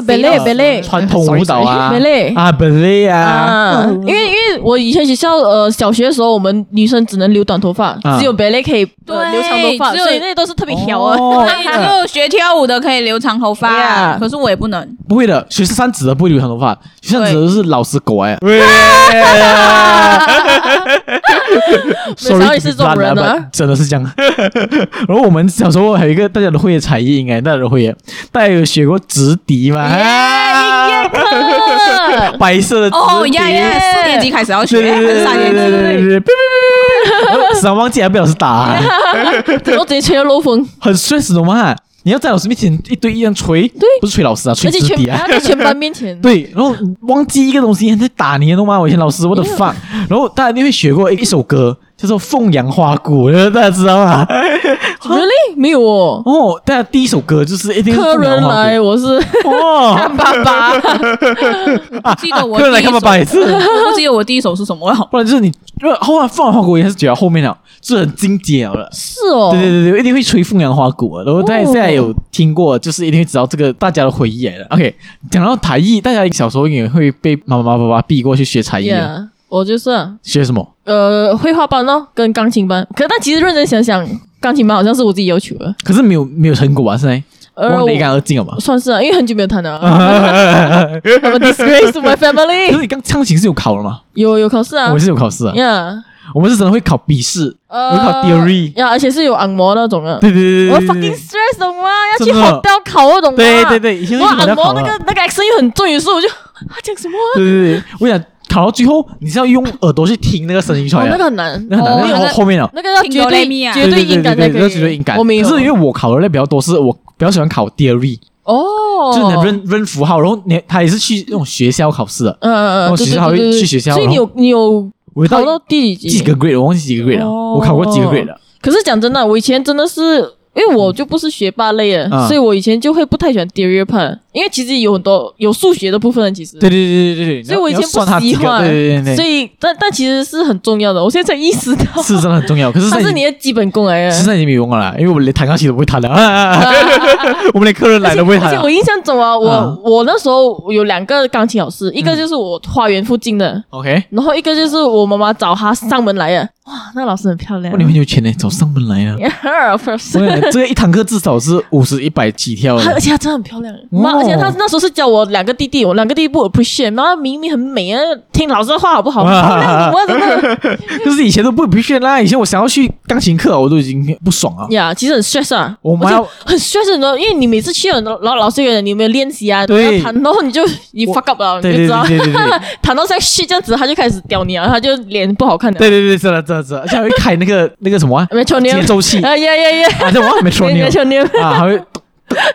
传统舞蹈啊，啊，芭蕾啊，因为因为我以前学校呃小学的时候，我们女生只能留短头发，只有芭蕾可以留长头发，所以那些都是特别挑啊。只有学跳舞的可以留长头发，可是我也不能。不会的，学扇子的不会留长头发，学扇子的是老实狗哎。Sorry，是这种人的，真的是这样。然后我们小时候还有一个大家都会的才艺，应该大家都会，大家有学过直笛吗？音乐课，白色的哦呀呀，四年级开始要学，三年级。时常 忘记还被老师打，我直接吹到漏风，很帅，死懂吗？你要在老师面前一堆一样吹，对，不是吹老师啊，吹自己啊，在全班面前。对，然后忘记一个东西，在打你，懂吗？我以前老师我的 fuck，然后大家一定会学过一首歌。叫做凤阳花鼓，大家知道吗？Really？没有哦。哦，大家第一首歌就是一定客人来，我是哦，看爸爸。啊，记得我客人来看爸爸也是。我不记得我第一首是什么了。不然就是你，因为后来凤阳花鼓也是举到后面了，是很经典了。是哦，对对对对，一定会吹凤阳花鼓啊。然后大家现在有听过，就是一定会知道这个大家的回忆来了。OK，讲到才艺，大家小时候也会被妈妈爸爸逼过去学才艺啊。Yeah, 我就是、啊、学什么？呃，绘画班哦，跟钢琴班。可是但其实认真想想，钢琴班好像是我自己要求的。可是没有没有成果啊，现在。我一干二净了嘛？算是啊，因为很久没有弹了。I'm a disgrace to my family。可是你刚钢琴是有考了吗？有有考试啊，我是有考试啊。Yeah，我们是真的会考笔试，会考 theory。呀，而且是有按摩那种的。对对对对。我 fucking stress 懂吗？要去 hotel 考那种。对对对，以前我按摩那个那个 accent 又很重，有时候我就他 讲什么？对对对，我想。考到最后，你是要用耳朵去听那个声音出来。那个很难，那很难。然后后面啊，那个要绝对绝对音感才可以。绝对音感。我没是因为我考的那比较多，是我比较喜欢考 theory。哦。就是你认认符号，然后你他也是去那种学校考试的。嗯嗯嗯。然后学校会去学校。所以你有你有考到第几几个 grade？我忘记几个 grade 了。我考过几个 grade 了。可是讲真的，我以前真的是。因为我就不是学霸类的，所以我以前就会不太喜欢 theory part，因为其实有很多有数学的部分，其实对对对对对，所以我以前不喜欢，对对对，所以但但其实是很重要的，我现在才意识到是真的很重要，可是它是你的基本功来的，现在已经没用了啦，因为我们连弹钢琴都不会弹了，我们连客人来都不会弹。而且我印象中啊，我我那时候有两个钢琴老师，一个就是我花园附近的，OK，然后一个就是我妈妈找他上门来的。哇，那个老师很漂亮。你很有钱呢，找上门来啊！这个一堂课至少是五十一百起跳。而且她真的很漂亮。妈，而且她那时候是教我两个弟弟，我两个弟弟不 appreciate，妈明明很美啊，听老师的话好不好？我真的。可 是以前都不 appreciate 啦，以前我想要去钢琴课，我都已经不爽啊。呀，其实很 stress 啊，我们要很 stress 的，因为你每次去了，然后老师问你有没有练习啊，对，弹，然后你就你 fuck up 了，你就知道，弹到在 shit 这样子，他就开始屌你啊，他就脸不好看的。对对对，是的，是的，是的，而且还会开。那个那个什么节奏器 啊呀呀呀！啊，这我没说你啊，还会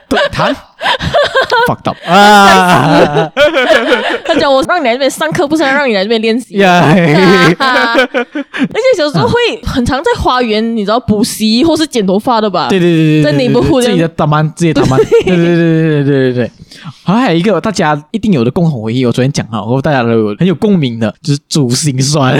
对谈。fuck up 啊！他讲我让你来这边上课，不是让你来这边练习。而且小时候会很常在花园，你知道补习或是剪头发的吧？对对对对，在内部户自己的打班，自己打班。对对对对对对对对，还有一个大家一定有的共同回忆，我昨天讲了，我大家都有很有共鸣的，就是珠心酸。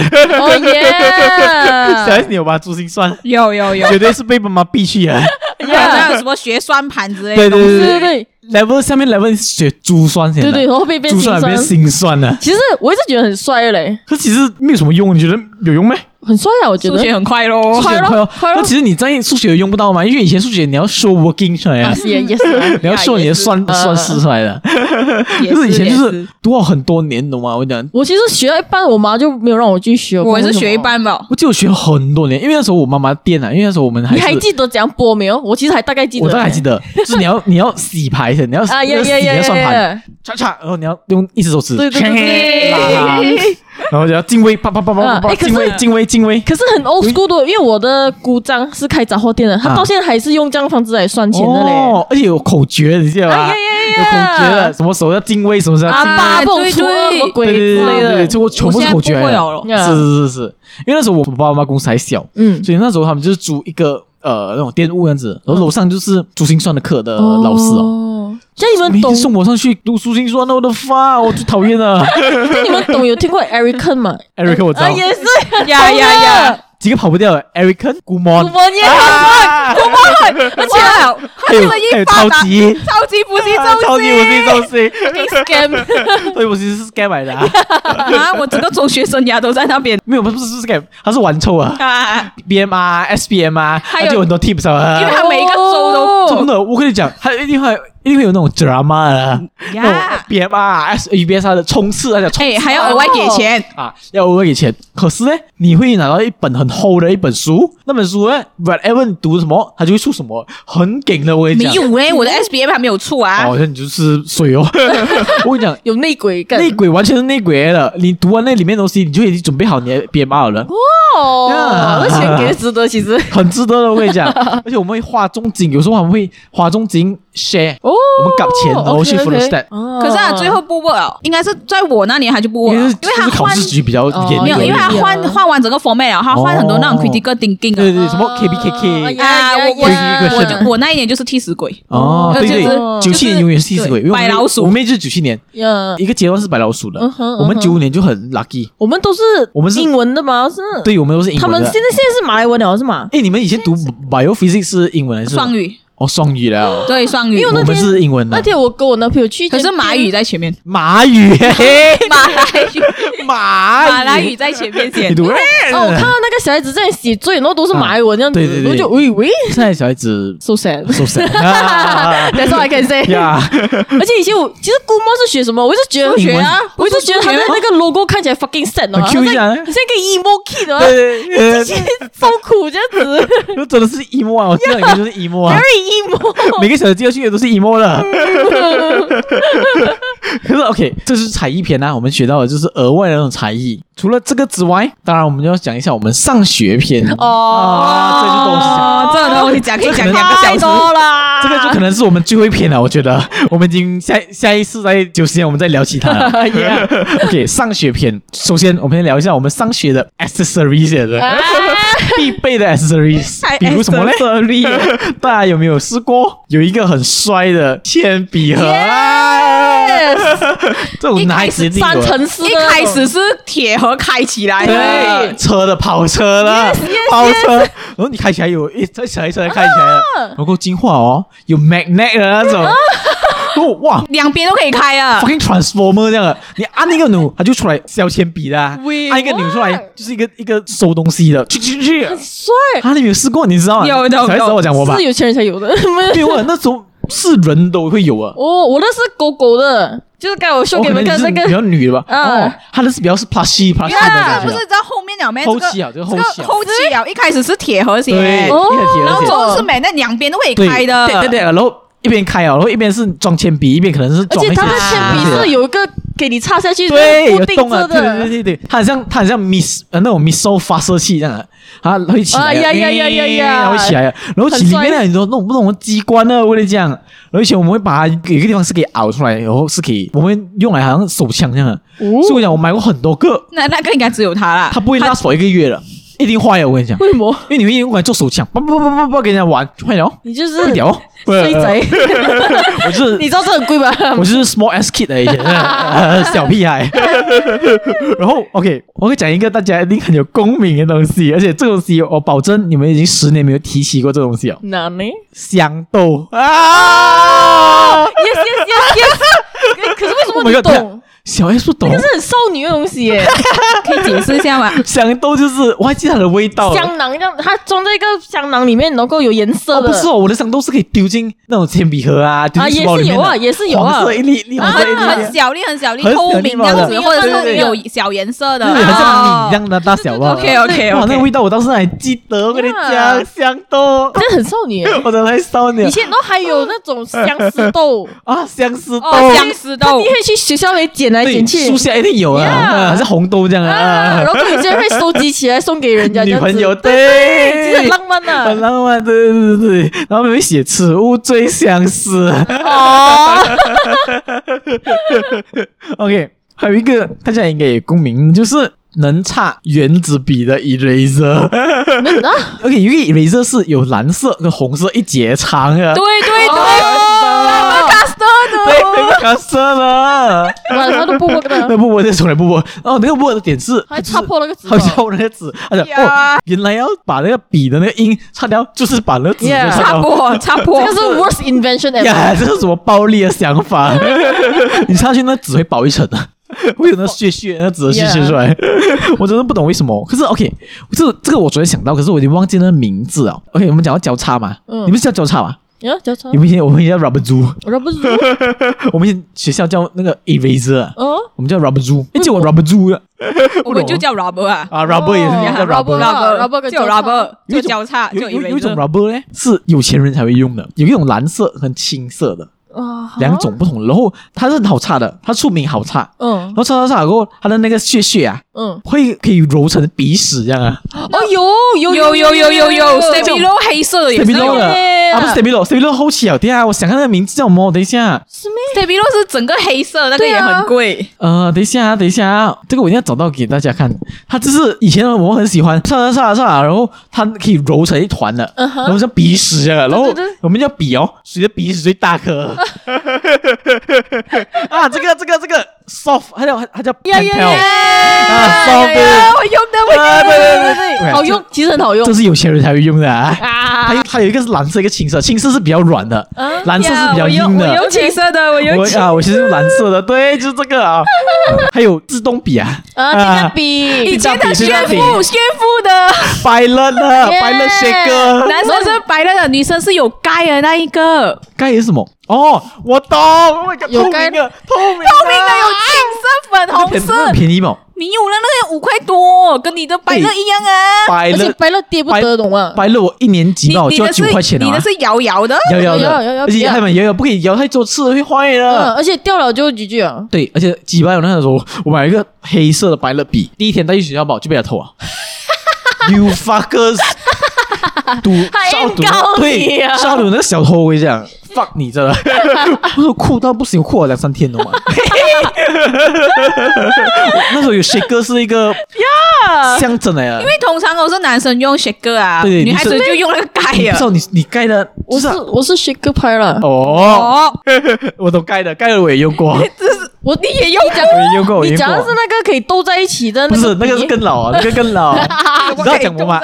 小 S 你有吧？珠心酸有有有，绝对是被妈妈逼去的。还有什么学算盘之类的？对对对对对，level 下面 level 学珠算，对对，然后被变珠算变心算了。其实我一直觉得很帅嘞，可其实没有什么用，你觉得有用没？很帅啊，我觉得数学很快咯，数学很快哦。那其实你在数学用不到吗？因为以前数学你要 show working 出来啊，也 也是，你要 show 你的算算式出来的。就是以前就是读了很多年，懂吗？我讲，我其实学了一半，我妈就没有让我继续学。我也是学一半吧。我记得我学了很多年，因为那时候我妈妈电啊，因为那时候我们还。你还记得怎样拨没有？我其实还大概记得。我大概记得，就是你要 你要洗牌的，你要啊呀呀呀，算盘，叉叉，然后你要用一只手指，对对对，然后就要敬畏，啪啪啪啪啪，进位进位进位。可是很。old school 的，因为我的姑丈是开杂货店的，他到现在还是用这样方式来算钱的嘞。哦，而且有口诀，你知道吗？有口诀的，什么时候要进位，什么时候要进八蹦出什么鬼之类的，就全部是口诀了。是是是是，因为那时候我爸爸妈妈公司还小，嗯，所以那时候他们就是租一个呃那种店屋样子，然后楼上就是珠心算的课的老师哦。像你们懂送我上去读书心酸，那我的发，我最讨厌了。那你们懂有听过 Erican 吗？Erican 我知道，也是。呀呀呀。几个跑不掉的，Erican、古魔、古魔也好，古魔，而且还有还有超级。超级补习中心，超级不是中心，scam，对，我其实是 scam 来的 啊！我整个中学生涯都在那边，没有，不是不是 scam，他是玩臭啊，BM 啊，SBM 啊，还有很多 tips 啊，因为他每一个州都真的，我跟你讲，他一定会。一定会有那种 drama 的，那种 BMR、UBS 的冲刺，而且哎，还要额外给钱啊，要额外给钱。可是呢，你会拿到一本很厚的一本书，那本书呢，whatever 你读什么，它就会出什么，很劲的。我跟你讲，没有嘞，我的 SBM 还没有出啊。好像你就是水哦。我跟你讲，有内鬼，内鬼完全是内鬼的。你读完那里面东西，你就已经准备好你的 BMR 了。哇，那钱给的值得，其实 很值得的。我跟你讲，而且我们会画中景，有时候我们会画中景 share。我们搞钱，然后去 follow stat。可是啊，最后不 work 了，应该是在我那年他就不 work 了，因为他考试局比较严，没有，因为他换换完整个 format 了，他换很多那种 critical thinking 对对，什么 KBKK 啊，我我我那一年就是替死鬼。哦，对对，九七年永远是替死鬼，白老鼠，我妹就是九七年，一个阶段是白老鼠的，我们九五年就很 lucky，我们都是我们是英文的吗？是，对，我们都是英文。他们现在现在是马来文了是吗？哎，你们以前读 biophysics 是英文还是？双语？哦，双语了，对，双语。我们是英文的。那天我跟我男朋友去，可是马语在前面。马语，马来语，马马来语在前面写。哦，我看到那个小孩子在写作业，然后都是马来文这样子，对对对，我就喂喂。现在小孩子 so sad，so sad。That's all I can say。而且以前我其实估摸是学什么，我就觉得学啊，我就觉得他的那个 logo 看起来 fucking sad 哦，像一个 emo kid 啊，之前受苦这样子。真的是 emo 啊，我知道里面就是 emo 啊。Emo，每个小时接去的都是 emo 了。可是 OK，这是才艺篇啊，我们学到的就是额外的那种才艺。除了这个之外，当然我们就要讲一下我们上学篇哦。这就东西讲，这个东西讲可以讲两个小时了。这个就可能是我们最后一篇了，我觉得。我们已经下下一次再有时间，我们再聊其他了。OK，上学篇，首先我们先聊一下我们上学的 accessories 的 必备的 accessories，比如什么嘞？大家有没有试过？有一个很帅的铅笔盒啊？这种男孩子三层式，一开始是铁盒开起来。的，车的跑车了跑车，然后你开起来有一车小一车开起来了，然后进化哦，有 magnet 的那种。哦哇，两边都可以开啊，fucking transformer 这样的，你按那个钮，它就出来削铅笔的；按一个钮出来，就是一个一个收东西的，去去去，很帅。啊，你没有试过？你知道吗？有的，才知道我讲我吧？是有钱人才有的，没有啊，那种是人都会有啊。哦，我那是狗狗的，就是刚才我秀给你们看那个比较女的吧？哦，它那是比较是 plushy plushy 的，不是知道后面两边后期啊，这个后期啊，后期啊，一开始是铁盒型，对，然后之后是美，那两边都可以开的，对对对，然后。一边开啊，然后一边是装铅笔，一边可能是装。而且它的铅笔是有一个给你插下去，对，有洞啊，对对对对，它很像它很像 miss 呃那种 missile 发射器这样的，它会起来，呀呀呀呀呀，会起来，然后里面很多那种不同的机关呢，我跟你讲，而且我们会把它有一个地方是可以熬出来，然后是可以我们用来好像手枪这样的，所以我讲我买过很多个，那那个应该只有它啦，它不会 last 一个月了。一定坏了，我跟你讲。为什么？因为你会用来做手枪，不不不不不，跟人家玩坏了。你就是屌，衰贼。我就是，你知道这很贵吧？我就是 small ass kid 的以前，小屁孩。然后 OK，我会讲一个大家一定很有共鸣的东西，而且这个东西我保证你们已经十年没有提起过这个东西了。哪呢？香豆啊！Yes yes yes yes。可是为什么你懂？小 S 不懂，这是很少女的东西耶，可以解释一下吗？香豆就是，我还记得它的味道。香囊这样，它装在一个香囊里面，能够有颜色的。不是哦，我的香豆是可以丢进那种铅笔盒啊，丢进包里面。也是有啊，也是有啊。一粒粒，黄色一粒，很小粒，很小粒，透明这样子，或者是有小颜色的，对，很像米一样的大小吧。OK OK，哇，那个味道我当时还记得，我跟你讲，香豆，真的很少女，我真的很少女。以前都还有那种相思豆啊，相思豆，相思豆，你可以去学校里捡来捡去，树下。一定有啊，还是红豆这样啊，然后有些人会收集起来送给人家 女朋友，对，很浪漫啊，很浪漫，对对对，然后会写此物最相思。哦，OK，还有一个大家应该也共鸣，就是能擦原子笔的 eraser。OK，因为 eraser 是有蓝色跟红色一节长啊，对对对。对，那个卡色了，他都不播的，那不播，那从来不播。哦，那个播的点是还擦破那个纸，好像那个纸，他讲哦，原来要把那个笔的那个印擦掉，就是把那个纸擦破，擦破，这个是 worst invention ever。呀，这是什么暴力的想法？你擦去那纸会薄一层 的，会有那屑屑，那纸的屑屑出来。我真的不懂为什么。可是 OK，这个这个我昨天想到，可是我已经忘记那个名字了。OK，我们讲到交叉嘛，你们是叫交叉吗？呀，交叉。你们以前我们以前叫 rubber zoo，rubber zoo。我们以前 学校叫那个 eraser，哦，我们叫 rubber zoo，哎，叫我 rubber zoo 我们就叫 rubber 啊，啊，rubber 也是叫 rubber，rubber 就 rubber，就交叉，有有有一种 rubber 呢，是有钱人才会用的，有一种蓝色和青色的。啊，两种不同，然后它是很好擦的，它出名好擦，嗯，然后擦擦擦过后，它的那个屑屑啊，嗯，会可以揉成鼻屎这样啊，哦，有有有有有有。有，Stabilo 黑色的也是有的，啊，不是 Stabilo，Stabilo 后期啊，等下我想看那个名字叫什么？等一下，是咩？Stabilo 是整个黑色，那个也很贵。呃，等一下，等一下，这个我一定要找到给大家看。它就是以前我很喜欢，上啊上啊上啊，然后它可以揉成一团的，然后像鼻屎啊，然后我们叫笔哦，谁的鼻屎最大颗？啊，这个这个这个 soft，它叫它叫 Pentel 啊，soft，我用的，我用的，对对对对，好用，其实很好用，这是有钱人才会用的啊。它有它有一个是蓝色，一个青色，青色是比较软的，蓝色是比较硬的。我用青色的，我用啊，我其实用蓝色的，对，就是这个啊。还有自动笔啊，啊，笔，以前的炫富炫富的，白乐的，白乐 shaker，男生是白乐的，女生是有盖的那一个，盖是什么？哦，我懂，有盖的，透明的，透明的有金色、粉红色，便宜吗？你有了那个五块多，跟你的百乐一样啊！百乐百乐跌不得懂吗！百乐我一年级吧，我就要九块钱了。你的是摇摇的，摇摇的，而且他们摇摇不可以摇太多次会坏的。而且掉了就 GG 啊！对，而且几百我那时候我买一个黑色的百乐笔，第一天带去学校吧，就被他偷啊！You fuckers！赌少赌对，少赌那个小偷我跟你讲。fuck 你这，我哭到不行，哭了两三天了嘛。那时候有 shaker 是一个象征来的，因为通常都是男生用 shaker 啊，女孩子就用那个盖啊。不知道你你盖的，我是我是 shaker 拍了。哦，我都盖的，盖的我也用过。这是我你也用过，我也用过。你讲的是那个可以斗在一起的，不是那个是更老啊，那个更老。你知道讲什么吗？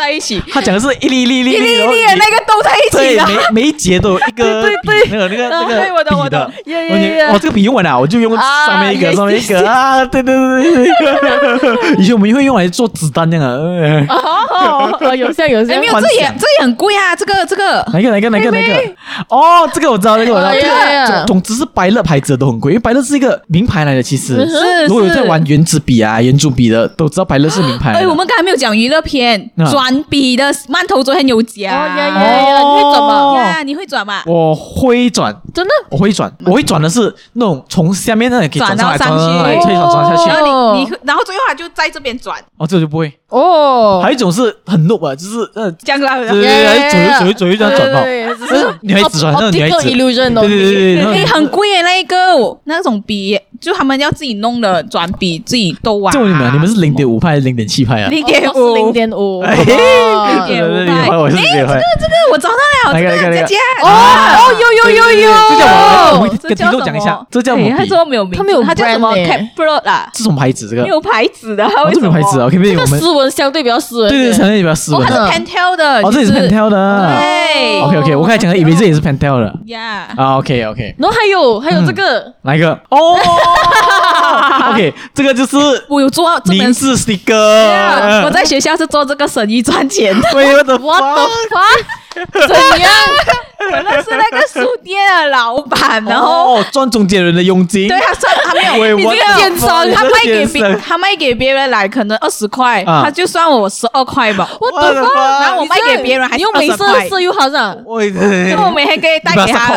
他讲的是一粒一粒一粒一粒的那个斗在一起的，每每一节都有一个 对对。那个那个那个笔的，哦，这个笔用完了，我就用上面一个，上面一个啊，对对对对对。以前我们会用来做子弹那样啊，有像有像，没有，这也这也很贵啊，这个这个哪个哪个哪个哪个？哦，这个我知道，这个我知道，这个总之是百乐牌子的都很贵，因为百乐是一个名牌来的，其实是如果有在玩原子笔啊、圆珠笔的，都知道百乐是名牌。哎，我们刚才没有讲娱乐片，转笔的馒头昨天有讲，哦，你会转吗？你会转吗？我会。转真的，我会转，我会转的是那种从下面那里可以转到上去，转转下去。然后你你，然后最后他就在这边转。哦，这个就不会哦。还有一种是很 noob 啊，就是呃，这样子，对对对，走一走一走一转到。是女孩子转，那个女孩子。对对对对，很贵耶，那一个那种笔，就他们要自己弄的转笔，自己都玩。就你们，你们是零点五派还是零点七派啊？零点五，零点五，零点五派。我是零点五派。这个这个我找到了，这个姐姐。哦哦，有有有有。这叫我跟听众讲一下，这叫什么笔？他说没有名，他没有，他叫什么？Caprot 啊？是什么牌子？这个没有牌子的，为什么牌子啊？这个斯文相对比较斯文，对对，相对比较斯文。哦，它是 Pentel 的，哦，这也是 Pentel 的。对，OK OK，我刚才讲的以为这也是 Pentel 的。，Yeah。啊，OK OK，然后还有还有这个哪一个？哦，OK，这个就是我有做名字 sticker。我在学校是做这个生意赚钱的。我的妈！怎样？可能是那个书店的老板，然后哦赚中间人的佣金。对，他赚他没有，你这个奸商，他卖给别他卖给别人来可能二十块，他就算我十二块吧。我的妈！然后我卖给别人还用美色色又好像，因为我每天可以带给他，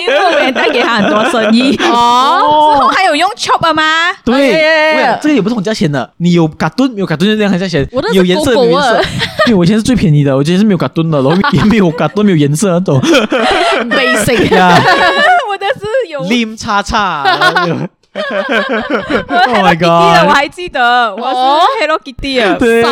因为我每天带给他很多生意。哦，之后还有用 chop 吗？对，这个也不是很价钱的，你有卡顿没有卡顿就这样价钱，有颜色没颜色。因为我以前是最便宜的，我以前是没有卡顿的，然后也没有卡顿，没有颜色那种。basic 呀，我的是有。lim 叉叉。Oh my god！我还记得，我是 Hello Kitty 啊。对，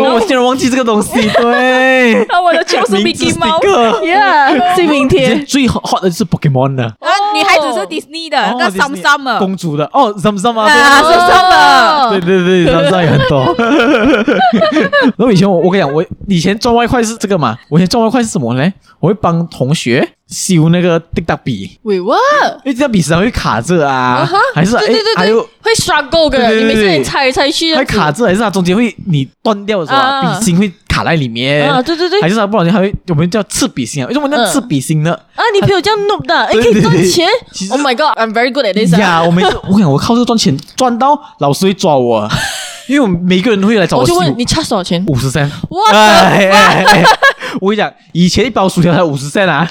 我竟然忘记这个东西。对，那我的就是 Mickey Mouse。姓名贴。最 hot 的是 Pokemon 的。啊，女孩子是 Disney 的，那 Sam Sam 啊。公主的哦，Sam Sam 啊。啊，Sam Sam 的。对对对，Sam Sam 也很多。然后以前我我跟你讲，我以前赚外快是这个嘛？我以前赚外快是什么呢？我会帮同学。修那个滴答笔，喂哇！因为这笔时常会卡着啊，还是对对对，还有会刷够的，你每次猜来猜去，会卡着，还是它中间会你断掉的时候，笔芯会卡在里面啊？对对对，还是它不小心还会我们叫刺笔芯啊？为什么叫刺笔芯呢？啊，你朋友这样弄的，哎，可以赚钱？Oh my god，I'm very good at this。呀，我每次我我靠这个赚钱，赚到老师会抓我，因为我们每个人都会来找我。我就问你差多少钱？五十三。哇！我跟你讲，以前一包薯条才五十三啊。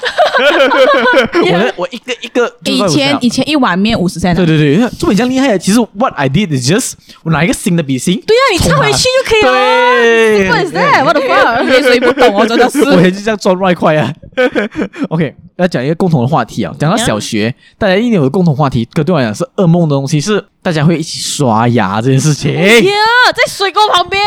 我我一个一个，以前以前一碗面五十三。对对对，这么这样厉害啊！其实 what I did is just 我拿一个新的笔芯。对呀，你插回去就可以了。对，What is that？What the fuck？没谁不懂哦，真的是。我也是这样赚外快啊。OK，要讲一个共同的话题啊，讲到小学，大家一定有个共同话题，可对我来讲是噩梦的东西，是大家会一起刷牙这件事情。呀，在水沟旁边，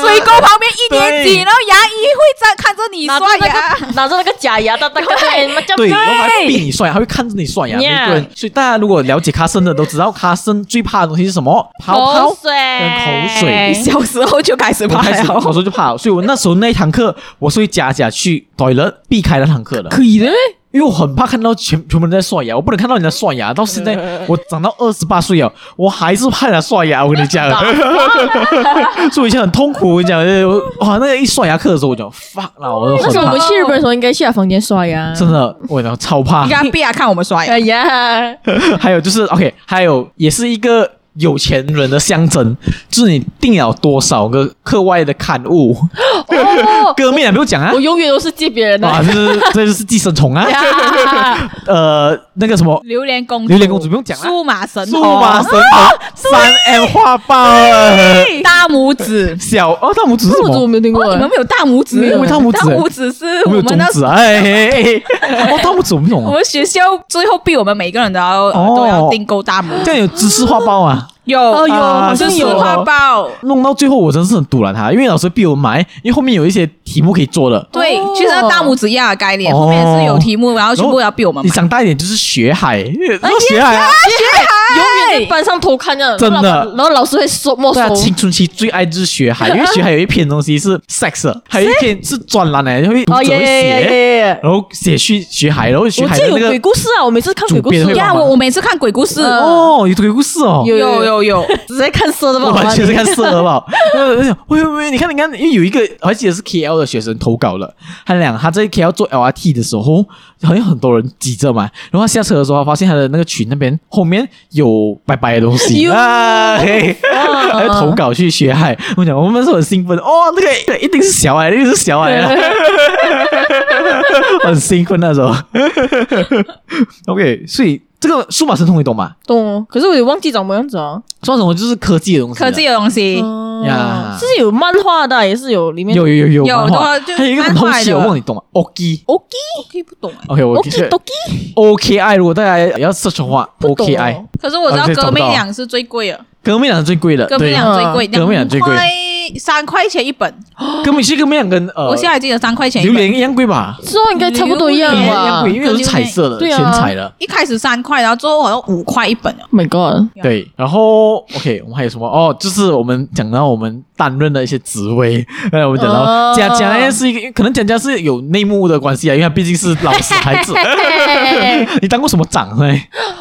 水沟旁边一年级，然后牙医会在看着你刷牙，拿着那个假牙的那个，对，然后还会逼你刷牙，还会看着你刷牙。每个人，所以大家如果了解卡森的都知道，卡森最怕的东西是什么？泡泡水跟口水。小时候就开始怕，小时候就怕，所以我那时候那一堂课，我是会假假去 toilet 避开那堂课的。可以的。因为我很怕看到全全部人在刷牙，我不能看到人家刷牙。到现在 我长到二十八岁了，我还是怕人家刷牙。我跟你讲，所以以前很痛苦。我跟你讲，哇，那个一刷牙课的时候，我就 fuck 了。我那时候我们去日本的时候，应该去他房间刷牙。真的，我讲超怕。你看，不要看我们刷牙。哎呀，还有就是 OK，还有也是一个。有钱人的象征，就是你订了多少个课外的刊物。哦，歌面也不用讲啊，我永远都是借别人的。啊，这是这就是寄生虫啊。呃，那个什么，榴莲公主，榴莲公主不用讲啊。数码神数码神童，三 M 画报，大拇指，小哦，大拇指是什么？我没有听过，你们没有大拇指？没有大拇指，大拇指是我们的指哎，哦，大拇指我们懂。我们学校最后逼我们每个人都要都要订购大拇指，这样有知识画报啊。有有，好像有。画报，弄到最后我真是很堵了他，因为老师逼我买，因为后面有一些题目可以做的。对，其实大拇指一样的概念，后面是有题目，然后全部要逼我们。你长大一点就是学海，学海啊，学海，永远在班上偷看这样，真的。然后老师会说没收。青春期最爱就是学海，因为学海有一篇东西是 sex，还有一篇是专栏的，会读者会写，然后写去学海，然后学海的那个鬼故事啊，我每次看鬼故事呀，我我每次看鬼故事哦，有鬼故事哦，有有有有。只 在看色的吧？完全是看色的吧？喂喂喂，你看你看，因为有一个，我还记得是 KL 的学生投稿了。他俩他这一 KL 坐 LRT 的时候，好像很多人挤着嘛。然后他下车的时候，发现他的那个群那边后面有白白的东西啊，还要投稿去学海。我讲我们是很兴奋哦，那个对，一定是小矮，一定是小孩啊，很兴奋那时候。OK，所以。这个数码神童你懂吗？懂哦，可是我也忘记长什么样子啊。数码神童就是科技的东西，科技的东西。呀，是有漫画的，也是有里面有有有有的，还有一个很东西我问你懂吗？Oki，Oki，Oki 不懂哎。OK，我 Oki，Oki，如果大家要 search 的话，Oki。可是我知道革命两是最贵的，革命两是最贵的，革命两最贵，革命两最贵，三块钱一本。革命是革命两跟呃，我现在记得三块钱，榴莲一样贵吧？之后应该差不多一样吧，因为是彩色的，对全彩的。一开始三块，然后之后好像五块一本。Oh my god！对，然后 OK，我们还有什么？哦，就是我们讲到我们担任的一些职位。哎，我们讲到佳佳呢是一个，可能佳佳是有内幕的关系啊，因为他毕竟是老师孩子。你当过什么长呢？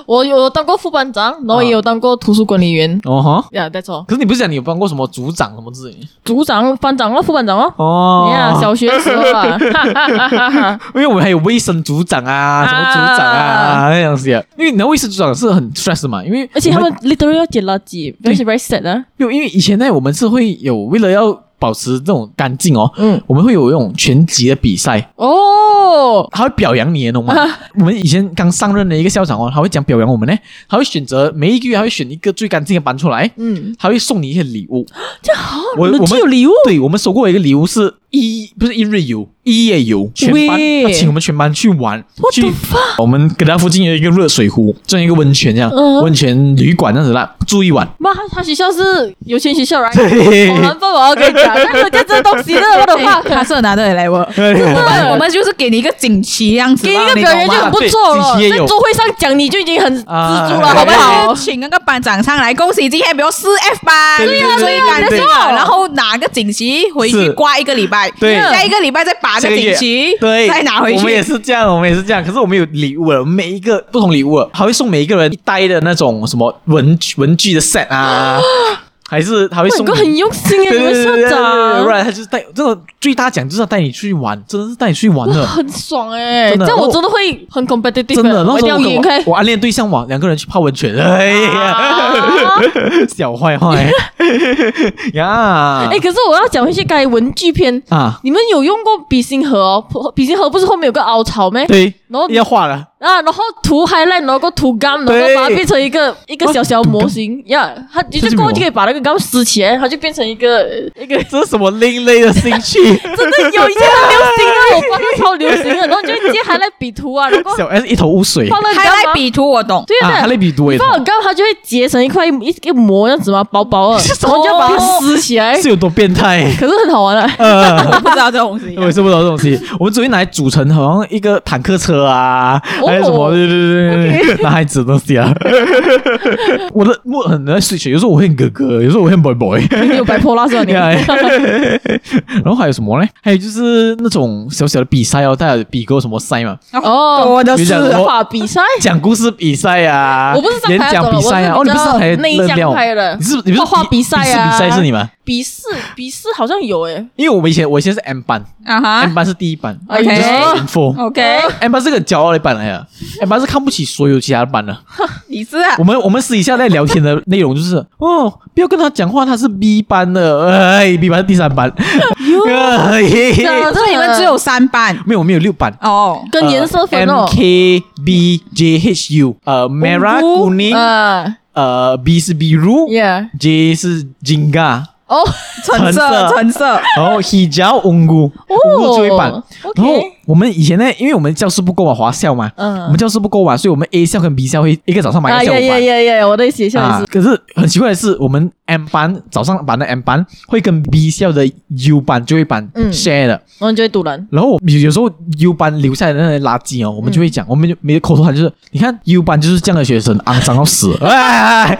我有当过副班长，然后也有当过图书管理员。哦哈，呀，没错。可是你不是讲你有当过什么组长什么之类？组长、班长哦，副班长哦。哦，呀，小学时候啊，因为我们还有卫生组长啊，什么组长啊那样子啊。因为你的卫生组长是很 stress 嘛，因为而且他们 literally 要捡垃圾，very very sad 啊。因为因为以前呢，我们是会有为了要。保持这种干净哦，嗯，我们会有一种拳击的比赛哦，他会表扬你，你懂吗？啊、我们以前刚上任的一个校长哦，他会讲表扬我们呢，他会选择每一个月，他会选一个最干净的班出来，嗯，他会送你一些礼物，这好，我我们有礼物，对，我们收过一个礼物是一不是一日游。一夜游，全班他请我们全班去玩，去我们给他附近有一个热水壶，这样一个温泉这样，温泉旅馆这样子啦，住一晚。妈，他学校是有钱学校来，好难分我要跟你讲，但是就这东西，我的话，他是哪里来我？我们就是给你一个锦旗这样子，给一个表演就很不错了。在座会上讲你就已经很知足了，好不好？请那个班长上来，恭喜今天比如四 F 班，对呀对呀，没错。然后拿个锦旗回去挂一个礼拜，对，下一个礼拜再把。这个锦旗，对，再拿回去。我们也是这样，我们也是这样。可是我们有礼物了，每一个不同礼物，还会送每一个人一袋的那种什么文文具的 set 啊，还是他会送。个很用心哎，你们校长，不然他就是带这个最大奖就是要带你去玩，真的是带你去玩的，很爽哎。这样我真的会很 competitive，真的。那时候我我暗恋对象嘛，两个人去泡温泉，哎呀，小坏坏。呀，哎，可是我要讲一些该文具篇啊，你们有用过笔芯盒哦？笔芯盒不是后面有个凹槽吗？对，然后要画了啊，然后涂 highlight，然后涂 gum，然后把它变成一个一个小小模型 呀。它你就过后就可以把那个 gum 撕起来，它就变成一个一个。这是什么另类的兴趣？真的有，以前很流行啊，我发现超流行的。然后就直接 highlight 笔图啊，然后小 S 一头雾水。放了 highlight 笔图我懂，对啊，highlight 笔涂。放了 gum，它就会结成一块一一个膜样子嘛，薄薄的，然后就把它撕起来。是有多变态？可是很好玩啊。呃，我不知道这东西，我也是不知道这东西。我们昨天拿来组成好像一个坦克车啊。还有什么？对对对对，男孩子的东西啊！我的我很爱睡觉，有时候我会很哥哥，有时候我会很 boy boy。你有白破拉是吧？你。然后还有什么呢？还有就是那种小小的比赛哦，大家比过什么赛嘛？哦，我的是画比赛，讲故事比赛啊，我不是演讲比赛啊。哦，你不是还内向派的？你是你不是画比赛啊？比赛是你吗？笔试，笔试好像有诶，因为我们以前我以前是 M 班啊哈，M 班是第一班，OK，OK，M 班是个骄傲的班来呀，M 班是看不起所有其他的班的。你是啊？我们我们私底下在聊天的内容就是，哦，不要跟他讲话，他是 B 班的，哎，B 班是第三班。所以你们只有三班？没有，我们有六班哦，跟颜色分哦，M K B J H U，呃，Merah Kuning，呃，B 是 Biru，J 是 Jingga。哦，橙色，橙色，然后 hijau ungu，ungu 最后一版。然后我们以前呢，因为我们教室不够啊，华校嘛，嗯，我们教室不够啊，所以我们 A 校跟 B 校会一个早上买一个下午班。呀呀呀呀！我的学校也是。可是很奇怪的是，我们 M 班早上班的 M 班会跟 B 校的 U 班最后一班 share 的，然后就会堵人。然后有有时候 U 班留下来的那些垃圾哦，我们就会讲，我们就没口头禅就是，你看 U 班就是这样的学生，肮脏到死。哎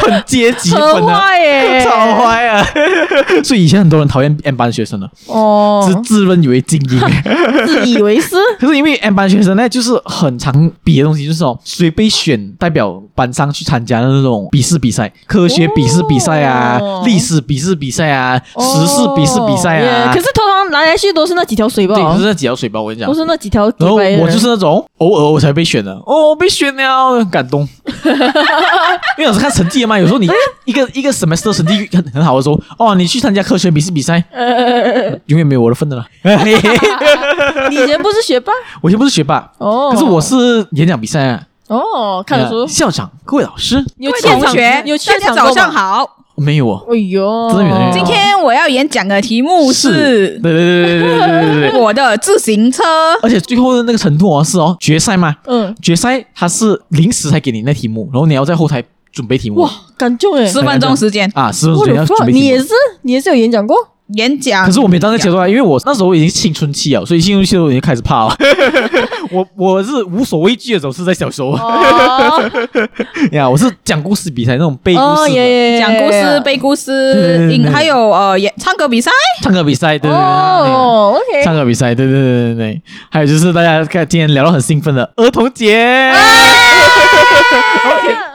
很阶级分啊，超坏啊！所以以前很多人讨厌 M 班学生的哦，自自认为精英，自以为是。可是因为 M 班学生呢，就是很常比的东西，就是哦，谁被选代表班上去参加的那种笔试比赛，科学笔试比赛啊，历史笔试比赛啊，时事笔试比赛啊。可是通常来来去都是那几条水包，对，就是那几条水包。我跟你讲，都是那几条。然后我就是那种偶尔我才被选的，哦，被选了，很感动。因为老师看成绩嘛，有时候你 一个一个 semester 成绩很很好的时候，哦，你去参加科学笔试比赛，永远没有我的份的了。你以前不是学霸？我以前不是学霸哦，可是我是演讲比赛啊。哦，看得出。校长，各位老师，各位同学，大家早上好。没有啊。哎呦，真的没有。今天我要演讲的题目是，对对对对对对对，我的自行车。而且最后的那个程度是哦，决赛吗，嗯，决赛它是临时才给你那题目，然后你要在后台。准备题目哇，感动诶，十分钟时间啊，十分钟时间要准备题目。你也是，你也是有演讲过演讲，可是我没当那阶段，因为我那时候已经青春期了，所以青春期都已经开始怕了。我我是无所畏惧的，时候是在小时候。呀，我是讲故事比赛那种背故事，讲故事背故事，还有呃演唱歌比赛，唱歌比赛对对对，OK，唱歌比赛对对对对对，还有就是大家看今天聊到很兴奋的儿童节。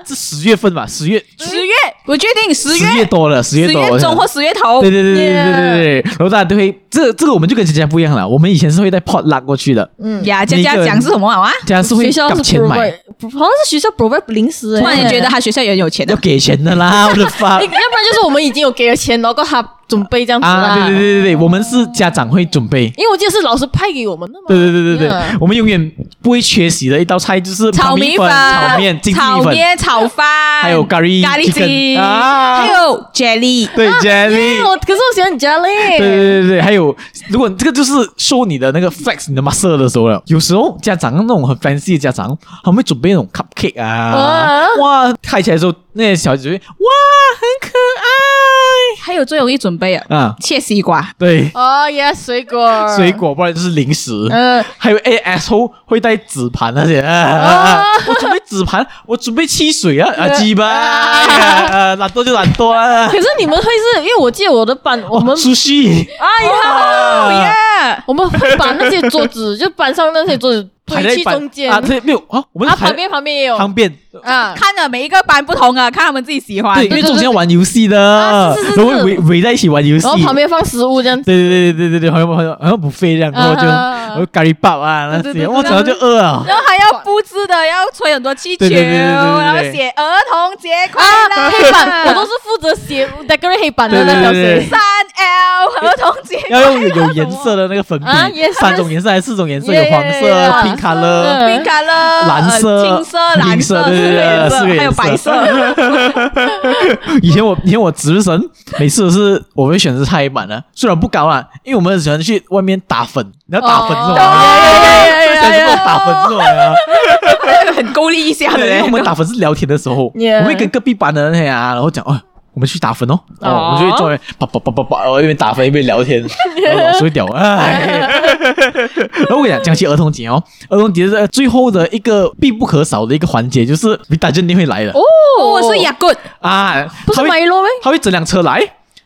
是十月份吧？十月，十月，我决定十月，十月多了，十月多，十月中或十月头。对对对对对对对。然后大家都会，这这个我们就跟佳佳不一样了。我们以前是会带 pot 拉过去的。嗯呀，佳佳讲是什么啊？佳佳是会给钱买，好像是学校 provide 零食。突然觉得他学校也有钱，要给钱的啦，我的发。要不然就是我们已经有给了钱，然后他。准备这样子啊！对对对对对，我们是家长会准备，因为我记得是老师派给我们的嘛。对对对对对，我们永远不会缺席的一道菜就是炒米粉、炒面、炒面、炒饭，还有咖喱、咖喱鸡啊，还有 jelly。对 jelly，我可是我喜欢 jelly。对对对对，还有如果这个就是 show 你的那个 flex 你的 muscle 的时候了，有时候家长那种很 fancy 的家长，他们会准备那种 cupcake 啊，哇，开起来的时候那些小孩子就会哇，很可爱，还有最容易准备啊，切西瓜，对，哦耶，水果，水果，不然就是零食，嗯，还有 ASO 会带纸盘那些，我准备纸盘，我准备汽水啊，啊鸡巴，懒惰就懒惰啊。可是你们会是因为我记得我的班，我们出去，哎呀，耶，我们会把那些桌子，就班上那些桌子。排在中间。啊，对，没有啊，我们旁边旁边也有，旁边。啊，看着每一个班不同啊，看他们自己喜欢，对，因为中间玩游戏的，然后围围在一起玩游戏，然后旁边放食物这样子，对对对对对对，好像好像好像不费这样，然后就有咖喱包啊那些，我早上就饿了。然后还要布置的，要吹很多气球，然后写儿童节快乐。黑板，我都是负责写 decorate 黑板的那条线。三 L 儿童节 要用有颜色的那个粉笔，三种颜色还是四种颜色？有黄色、pink color、pink color、蓝色、青色、蓝色，对对对，四个颜色，还有白色。以前我以前我值日生，每次都是我会选择擦黑板的，虽然不高啊，因为我们很喜欢去外面打粉，你要打粉是吧？所以就打粉出来啊，很够力一下的。因为我们打粉是聊天的时候，我会跟隔壁班的那些啊，然后讲哦。我们去打分哦，哦，我就会坐在叭叭叭叭叭，我一边打分一边聊天，然后老师会屌哎。然后我跟你讲，讲起儿童节哦，儿童节的最后的一个必不可少的一个环节，就是你大家一定会来的哦，我是亚棍啊，不是麦乐咩？他会整辆车来，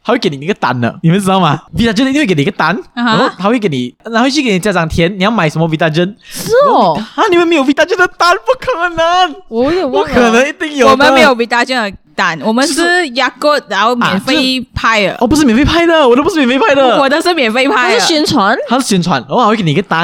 他会给你一个单的，你们知道吗？Vitagen 一定会给你一个单，然后他会给你，然后去给你家长填，你要买什么 Vitagen？是哦，啊，你们没有 Vitagen 的单，不可能，我有，不可能，一定有，我们没有 Vitagen 的。单我们是压过，然后免费派的。哦，不是免费派的，我都不是免费派的，我的是免费派的。是宣传，他是宣传，然后还会给你一个单，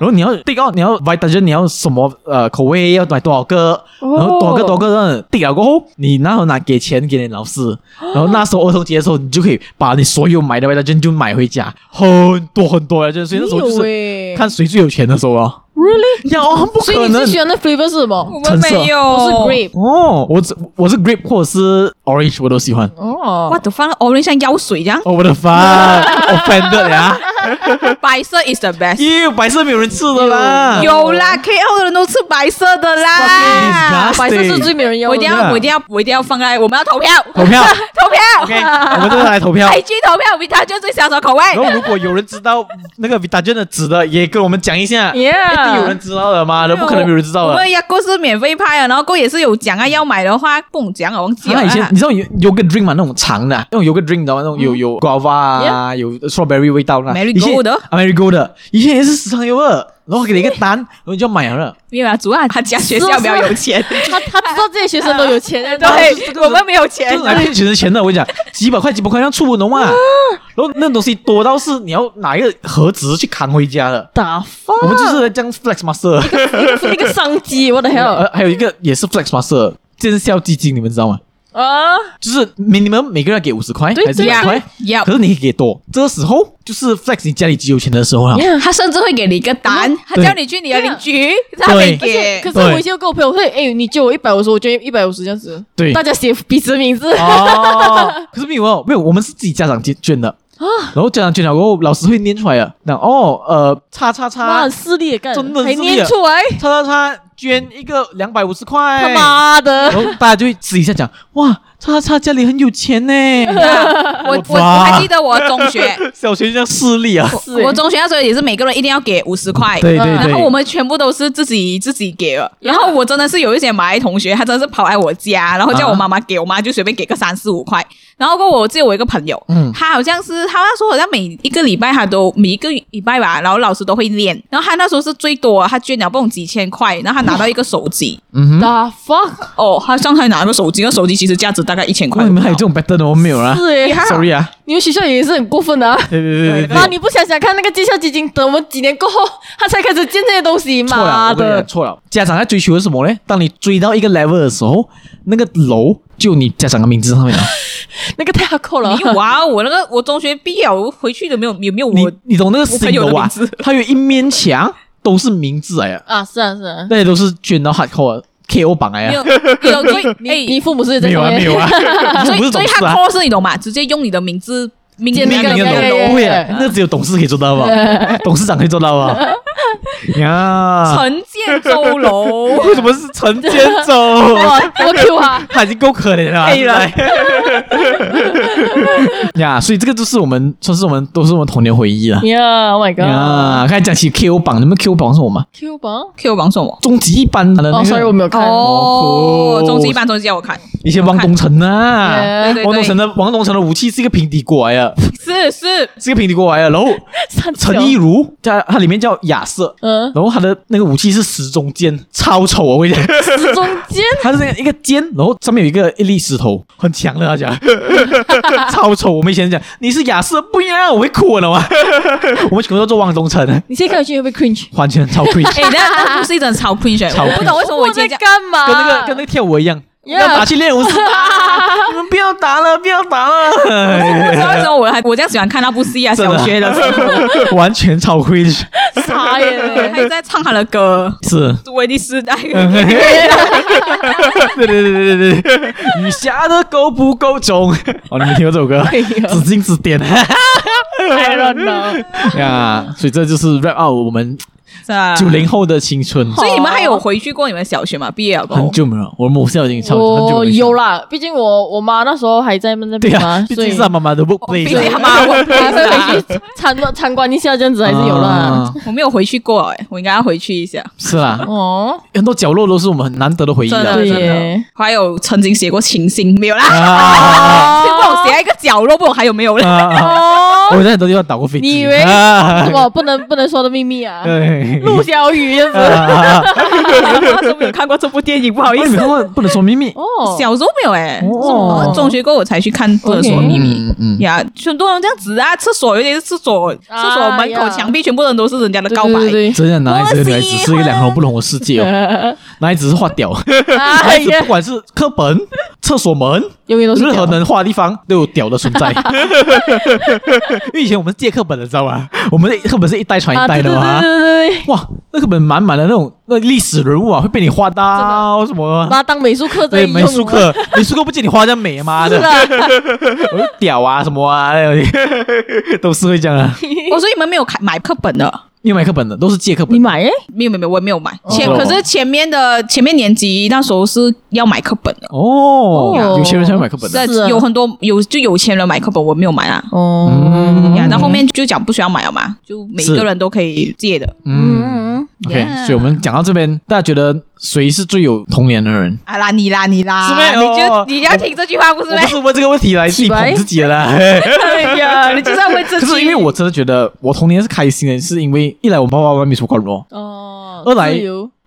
然后你要递告，你要 Vitagen，你要什么呃口味，要买多少个，然后多少个多少个，递了过后，你那时候拿给钱给你老师，然后那时候儿童节的时候，你就可以把你所有买的 Vitagen 就买回家，很多很多啊，就是所以那时候就是看谁最有钱的时候啊。Really？呀，不可能！所以你最喜欢的 flavor 是什么？我们没有，我是 grape。哦，我只我是 grape 或者是 orange，我都喜欢。哦，我的饭 orange 像药水一样。我的饭，offended 呀！白色 is the best。哟，白色没有人吃的啦。有啦，KL 的人都吃白色的啦。白色是最没人要。我一定要，我一定要，我一定要放在我们要投票，投票，投票。OK，我们都来投票。海军投票，Vitagen 最小的口味。然后如果有人知道那个 Vitagen 的纸的，也跟我们讲一下。Yeah。有人知道的吗？那不可能没有人知道的。我们亚哥是免费拍啊，然后哥也是有奖啊，要买的话不讲啊，忘记了。以前你知道有有个 drink 吗？那种长的，那种有个 drink 的，那种有有 guava 啊，有 strawberry 味道的。Marigold 的，Marigold 的，以前也是时常有的。然后给你一个单，然后你就买了。没有啊，主要他家学校比较 有钱，他 他知道这些学生都有钱，对，我们没有钱，来骗学生钱的。我跟你讲，几百块几百块像出文龙嘛。然后那东西多到是你要拿一个盒子去扛回家的。打发，我们就是这样 flex master，一个商机，我的 hell，还有一个也是 flex master，见笑基金，你们知道吗？啊，就是 minimum 每个人给五十块还是一百块？要，可是你可以给多。这个时候就是 flex 你家里极有钱的时候啊。他甚至会给你一个单，他叫你去你的邻居，他没给。可是我以前有跟我朋友说，哎，你借我一百五十，我捐一百五十这样子。对，大家写彼此的名字。哦，可是没有没有，我们是自己家长捐捐的啊。然后家长捐了过后，老师会念出来的。那哦，呃，叉叉叉，很势利的干，真的还念出来，叉叉叉。捐一个两百五十块，他妈的！然后大家就会私底下讲，哇，叉叉叉家里很有钱呢。我我我还记得我中学 小学这样势力啊，我中学那时候也是每个人一定要给五十块，对对对，然后我们全部都是自己自己给了。然后我真的是有一些马来同学，他真的是跑来我家，然后叫我妈妈给我妈就随便给个三四五块。然后过我记得我一个朋友，嗯，他好像是他那时候好像每一个礼拜他都每一个礼拜吧，然后老师都会练。然后他那时候是最多，他捐了不懂几千块，然后他拿到一个手机。嗯哼，The fuck？哦，他上台拿个手机，那手机其实价值大概一千块。你们还有这种 better 的？我没有啊。是耶，sorry 啊。你们学校也是很过分的。对对对对。妈，你不想想看那个绩效基金，等我们几年过后，他才开始建这些东西嘛？错了，错了。家长在追求的是什么呢？当你追到一个 level 的时候，那个楼就你家长的名字上面了。那个太扣了！哇，我那个我中学毕业我回去都没有有没有我？你你懂那个新楼啊？他有一面墙都是名字哎呀！啊，是啊是啊，那些都是捐到 hardcore KO 榜哎呀！有有最 哎，你父母是没有啊没有啊，最最 hardcore 是你懂吗？直接用你的名字名字那个不会啊，那只有董事可以做到吧？董事长可以做到吧？呀，陈建州楼 为什么是陈建州？我 Q 啊，他已经够可怜了。可以了。呀，所以这个就是我们，算是我们都是我们童年回忆了。呀，Oh my god！呀，刚才讲起 Q 榜，你们 Q 榜是什么？Q 榜，Q 榜是什么？终极一班的那个。哦，sorry，我没有看。哦，终极一班，终极要我看。以前王东城啊，对对对王东城的王东城的武器是一个平底锅来的，是是是一个平底锅来的。然后陈意如，它它里面叫亚瑟，嗯，然后他的那个武器是时钟剑，超丑啊！我跟你讲，时钟剑，它是那个一个剑，然后上面有一个一粒石头，很强的，他讲，超丑。我们以前讲你是亚瑟，不一样，我会哭了吗？我们全部都做汪东城，你现在看回去会不会 cringe？完全超 cringe。哎，那那不是一种超 cringe，超 cringe 我不懂为什么我以前在干嘛？跟那个跟那个跳舞一样。要打去练武室，你们不要打了，不要打了。不知道为什么我还我这样喜欢看那部戏啊，小学的时候 完全超 cringe，傻耶，还在唱他的歌，是威尼斯代。对对对对对对，雨下的够不够重？哦，你们听过这首歌？紫禁之巅。太乱了呀！所以这就是 rap out 我们。九零后的青春，所以你们还有回去过你们小学吗？毕业了很久没有，我母校已经超很久我有啦，毕竟我我妈那时候还在那边嘛，毕竟是他妈妈的 workplace，毕竟他妈 workplace，回去参参观一下，这样子还是有啦。我没有回去过哎，我应该要回去一下。是啦，哦，很多角落都是我们很难得的回忆的，真的。还有曾经写过情信，没有啦，不懂写在一个角落，不懂还有没有哦，我在很多地方打过飞机，你以为什么？不能不能说的秘密啊？对。陆小雨就是，那时候没有看过这部电影，不好意思，不能说秘密哦。小时候没有哎，中学过后我才去看《不能说秘密》。嗯呀，很多人这样子啊，厕所尤其是厕所，厕所门口墙壁全部人都是人家的告白。真的，男孩子女孩子是一个两个不同的世界哦。男孩子是画屌，男孩子不管是课本、厕所门，永远都是任何能画的地方都有屌的存在。因为以前我们借课本的，知道吗？我们的课本是一代传一代的嘛。对对对，哇，那个本满满的那种那历史人物啊，会被你画到什么？拿当美术课在用。美术课，美术课不见你画这样美吗？的，我说 屌啊什么啊，都是会这样啊。我说你们没有开买课本的。你有买课本的，都是借课本。你买？诶，没有没有，我也没有买。前可是前面的前面年级那时候是要买课本的。哦，有钱人才会买课本的。是有很多有就有钱人买课本，我没有买啊。哦，呀，那后面就讲不需要买了嘛，就每个人都可以借的。嗯，OK，所以我们讲到这边，大家觉得谁是最有童年的人？啊啦，你啦，你啦，你就你要听这句话不是？不是问这个问题来自己捧自己了啦。哎呀，你就是要问这句。可是因为我真的觉得我童年是开心的，是因为。一来我爸爸妈妈没说过我，哦，二来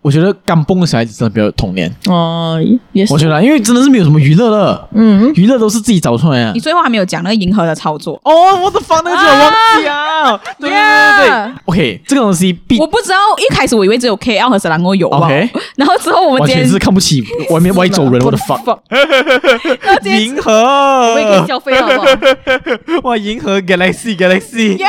我觉得刚蹦的小孩子真的比较有童年。哦，也是，我觉得因为真的是没有什么娱乐了，嗯，娱乐都是自己找出来的。你最后还没有讲那个银河的操作哦，我的房那个字我忘记啊，对对对对，OK，这个东西必我不知道，一开始我以为只有 KL 和 Selangor 有，OK，然后之后我们完全是看不起外面外走人，我的 放，银河，我也可以消费好不好？哇，银河 Galaxy Galaxy，耶，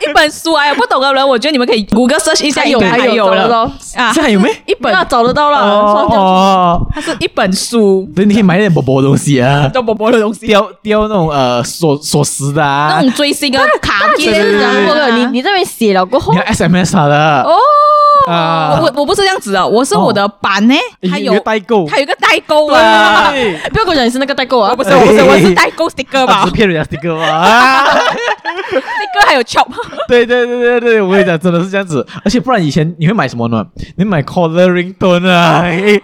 一本书哎，不懂的人，我觉得你们可以谷歌 search 一下，有还有了。啊，有没？一本。找得到了哦，它是一本书，对，你可以买点薄薄的东西啊，叫薄薄的东西，雕雕那种呃锁锁匙的啊，那种追星的卡片，你你这边写了过后，你要 SMS 他的。哦。啊，我我不是这样子的，我是我的版呢，还有代购，还有一个代购啊，不要跟我讲你是那个代购啊，不是，我不是，我是代购 sticker 吧，骗人家 sticker 吧，sticker 还有 chop，对对对对对，我跟你讲，真的是这样子，而且不然以前你会买什么呢？你买 coloring tone 啊，你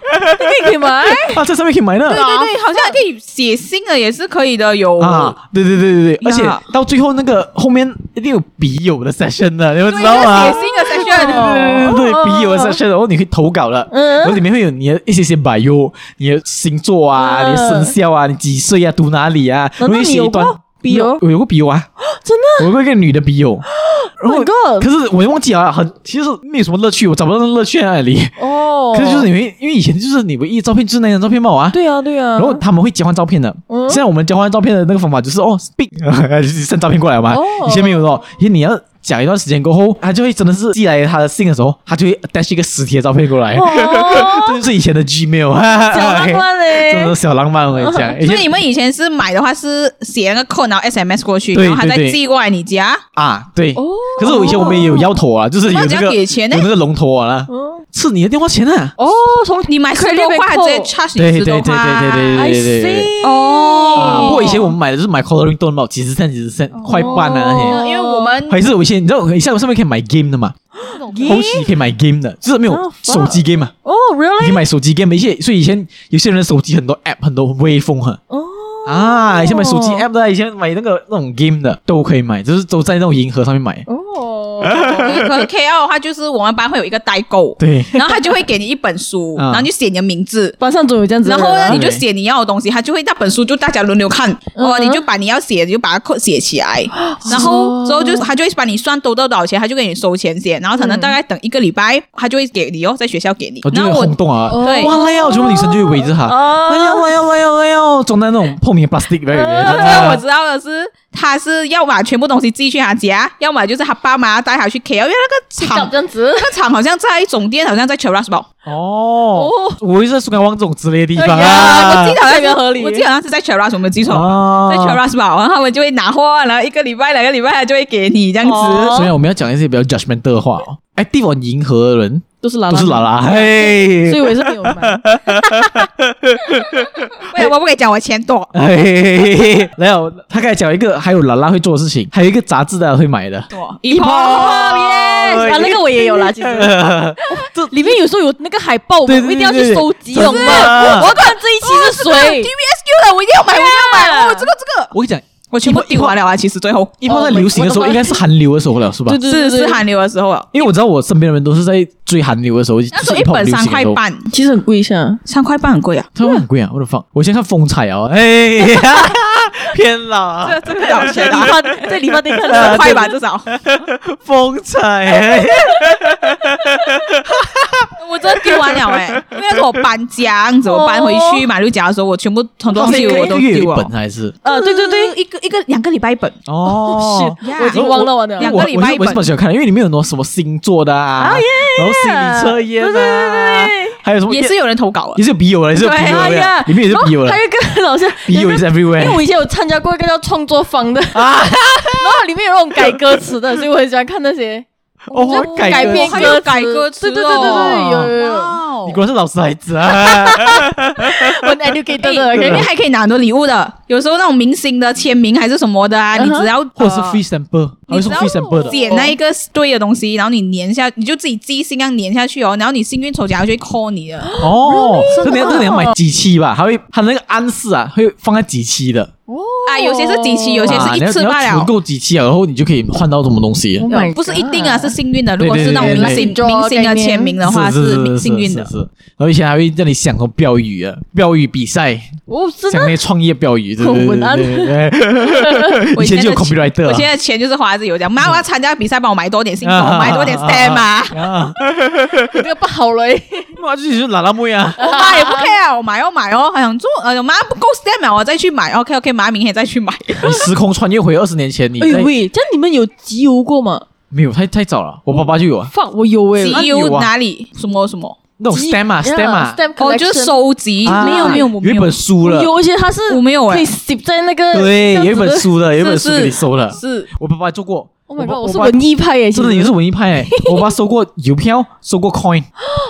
可以买。啊，在上面可以买的，对对对，好像还可以写信的，也是可以的，有。啊，对对对对对，而且到最后那个后面一定有笔友的 session 的，你们知道吗？写信的对。笔友的 section，然后你可以投稿了，然后里面会有你的一些些 bio，你的星座啊，你的生肖啊，你几岁啊，读哪里啊，我会写一段笔友，我有个笔友啊，真的，我有个女的笔友，然后可是我也忘记啊，很其实没有什么乐趣，我找不到那乐趣在哪里。哦，可是就是因为因为以前就是你唯一照片就是那张照片嘛啊，对啊对啊，然后他们会交换照片的，现在我们交换照片的那个方法就是哦，speak，就是 send 照片过来嘛，以前没有哦，因为你要。讲一段时间过后，他就会真的是寄来他的信的时候，他就会带是一个实体的照片过来，这 就是以前的 Gmail，哈哈小浪漫嘞，真的小浪漫，我跟你讲。所以你们以前是买的话是写那个 code，然后 SMS 过去，然后他再寄过来你家啊？对。哦。可是我以前我们也有要头啊，就是有那个有那个龙头啊，是你的电话钱啊。哦，从你买十多块直接 charge 对对对对对对对对。哦。不过以前我们买的是买 calling 多少，几十 cent 几十 cent，快半了那些。因为。们还是有一些。你知道，像我上面可以买 game 的嘛？后期可以买 game 的，就是没有手机 game 嘛。哦，really？你可以买手机 game，一些所以以前有些人的手机很多 app，很多微风哈。哦。啊，以前买手机 app 的，以前买那个那种 game 的都可以买，就是都在那种银河上面买。哦，可能 KL 的话，就是我们班会有一个代购，对，然后他就会给你一本书，然后就写你的名字，班上总有这样子，然后呢，你就写你要的东西，他就会那本书就大家轮流看，哦，你就把你要写的就把它写起来，然后之后就他就会把你算多到多少钱，他就给你收钱先，然后可能大概等一个礼拜，他就会给你哦，在学校给你，然后我轰动啊，对，哇，来哦，全部女生就会围着他，来哦，来哦，来哦，来哦，装在那种透明 plastic 里。面。我知道的是，他是要把全部东西寄去他家，要么就是他爸妈带他去 KL，因为那个厂这样子，那个厂好像在总店，好像在 Cheras 吧。哦，我一直是喜欢往这种之类的地方啊。我记得好像合理，我记得好像是在 Cheras，我没记错，在 Cheras 吧。然后他们就会拿货，然后一个礼拜、两个礼拜，他就会给你这样子。所以我们要讲一些比较 judgmental 的话哦。哎，地方银河的人。都是拉拉，都是拉拉，嘿，所以我也是没有买。为什么不可以讲我钱多？没有，他刚才讲一个，还有拉拉会做的事情，还有一个杂志大家会买的。一泡耶！啊，那个我也有啦，其实。这里面有时候有那个海报，我们一定要去收集，懂吗？我要看这一期是谁？TVSQ 的，我一定要买，我一定要买。哦，这个这个，我跟你讲。我全部丢完了啊！其实最后一泡在流行的时候，应该是韩流的时候了，是吧？是是韩流的时候了。因为我知道我身边的人都是在追韩流的时候，那时候一本三块半，其实很贵，现在三块半很贵啊，它会很贵啊！我的放，我先看风采啊，哎，偏老，这这个多少钱啊？在理发店看两块吧，至少风采。我真的丢完了哎，因为我搬家，这样子我搬回去马六甲的时候，我全部很多东西我都丢了。本还是呃，对对对，一个一个两个礼拜一本哦，我已经忘了我的两个礼拜一本。我是蛮喜欢看，因为里面有很多什么星座的啊，然后心理测验啊，还有什么也是有人投稿啊，也是有笔友的，也是有笔友的，里面也是笔友的。还有一个老师笔友也是 everywhere。因为我以前有参加过一个叫创作坊的啊，然后里面有那种改歌词的，所以我很喜欢看那些。哦，改编歌，改歌词，对对对对对，有有有，你果然是老师孩子啊！我 educated 的，里面还可以拿很多礼物的，有时候那种明星的签名还是什么的啊，你只要或者是 free sample，你只要剪那一个对的东西，然后你粘下，你就自己寄信这样粘下去哦，然后你幸运抽奖，他就会 call 你的。哦，这你要这你要买几期吧？还会它那个暗示啊，会放在几期的哦。啊，有些是几期，有些是一次罢了。足够几期啊，然后你就可以换到什么东西。不是一定啊，是幸运的。如果是那种明星明星的签名的话，是幸运的。然后以前还会让你想说标语啊，标语比赛哦，想那些创业标语，对对对。以前就有 copywriter。我现在钱就是花在有这样，妈，我要参加比赛，帮我买多点信封，买多点 stamp 啊。这个不好嘞，妈自己就拿那么呀。我妈也不 care，我买哦买哦，还想做，呃，妈不够 stamp 我再去买。OK OK，妈明天再去买。你时空穿越回二十年前，你哎喂，这样你们有集邮过吗？没有，太太早了。我爸爸就有啊。放我有哎，集邮哪里？什么什么？那种 stamp 啊，stamp 啊，哦，就是收集。没有没有，有一本书了。有一些它是我没有哎，可以写在那个。对，有一本书的，有一本书给你收了。是我爸爸做过。Oh my god！我是文艺派耶，真的你是文艺派耶。我爸收过邮票，收过 coin。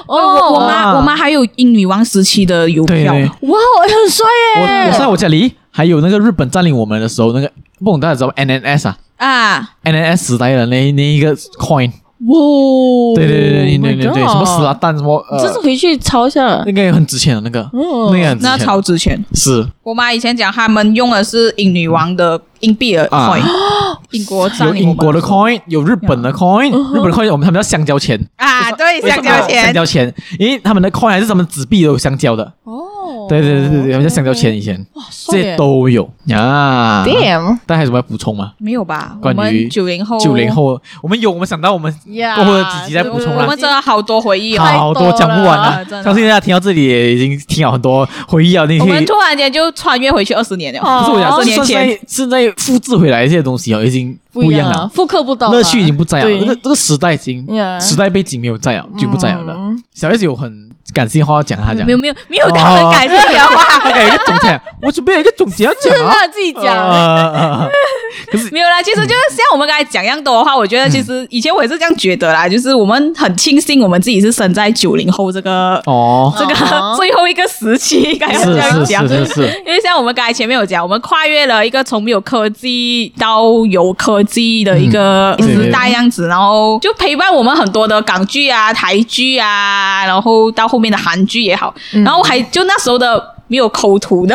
哦，我妈我妈还有英女王时期的邮票。哇，很帅耶！我在我家里还有那个日本占领我们的时候，那个不懂大家知道 NNS 啊？啊，NNS 时代的那那一个 coin。哇！对对对对对对对，什么死拉蛋什么？这是回去抄一下。那个很值钱的那个，那个那超值钱。是我妈以前讲，他们用的是英女王的硬币的 coin。英国有英国的 coin，有日本的 coin，日本的 coin 我们他们叫香蕉钱啊，对，香蕉钱，香蕉钱，因为他们的 coin 还是什么纸币都有香蕉的哦，对对对对对，他们叫香蕉钱以前哇，这些都有呀。Damn，大家还有什么要补充吗？没有吧？关于九零后，九零后，我们有，我们想到我们过后的几集再补充了。我们真的好多回忆，好多讲不完了。相信大家听到这里也已经听了很多回忆啊。那些我们突然间就穿越回去二十年了，不是我讲，二十年前是在复制回来这些东西哦，已经。不一样了，复刻不到，乐趣已经不在了。这个这个时代已经时代背景没有在了，就不在了。小 S 有很感性话要讲，他讲。没有没有没有他很感性的话，一个总结，我准备有一个总结要讲啊，自己讲。可是没有啦，其实就是像我们刚才讲一样多的话，我觉得其实以前我也是这样觉得啦，就是我们很庆幸我们自己是生在九零后这个哦，这个最后一个时期，应该要这样讲，是是是，因为像我们刚才前面有讲，我们跨越了一个从没有科技到有科技的一个时代样子，然后就陪伴我们很多的港剧啊、台剧啊，然后到后面的韩剧也好，然后还就那时候的。没有抠图的，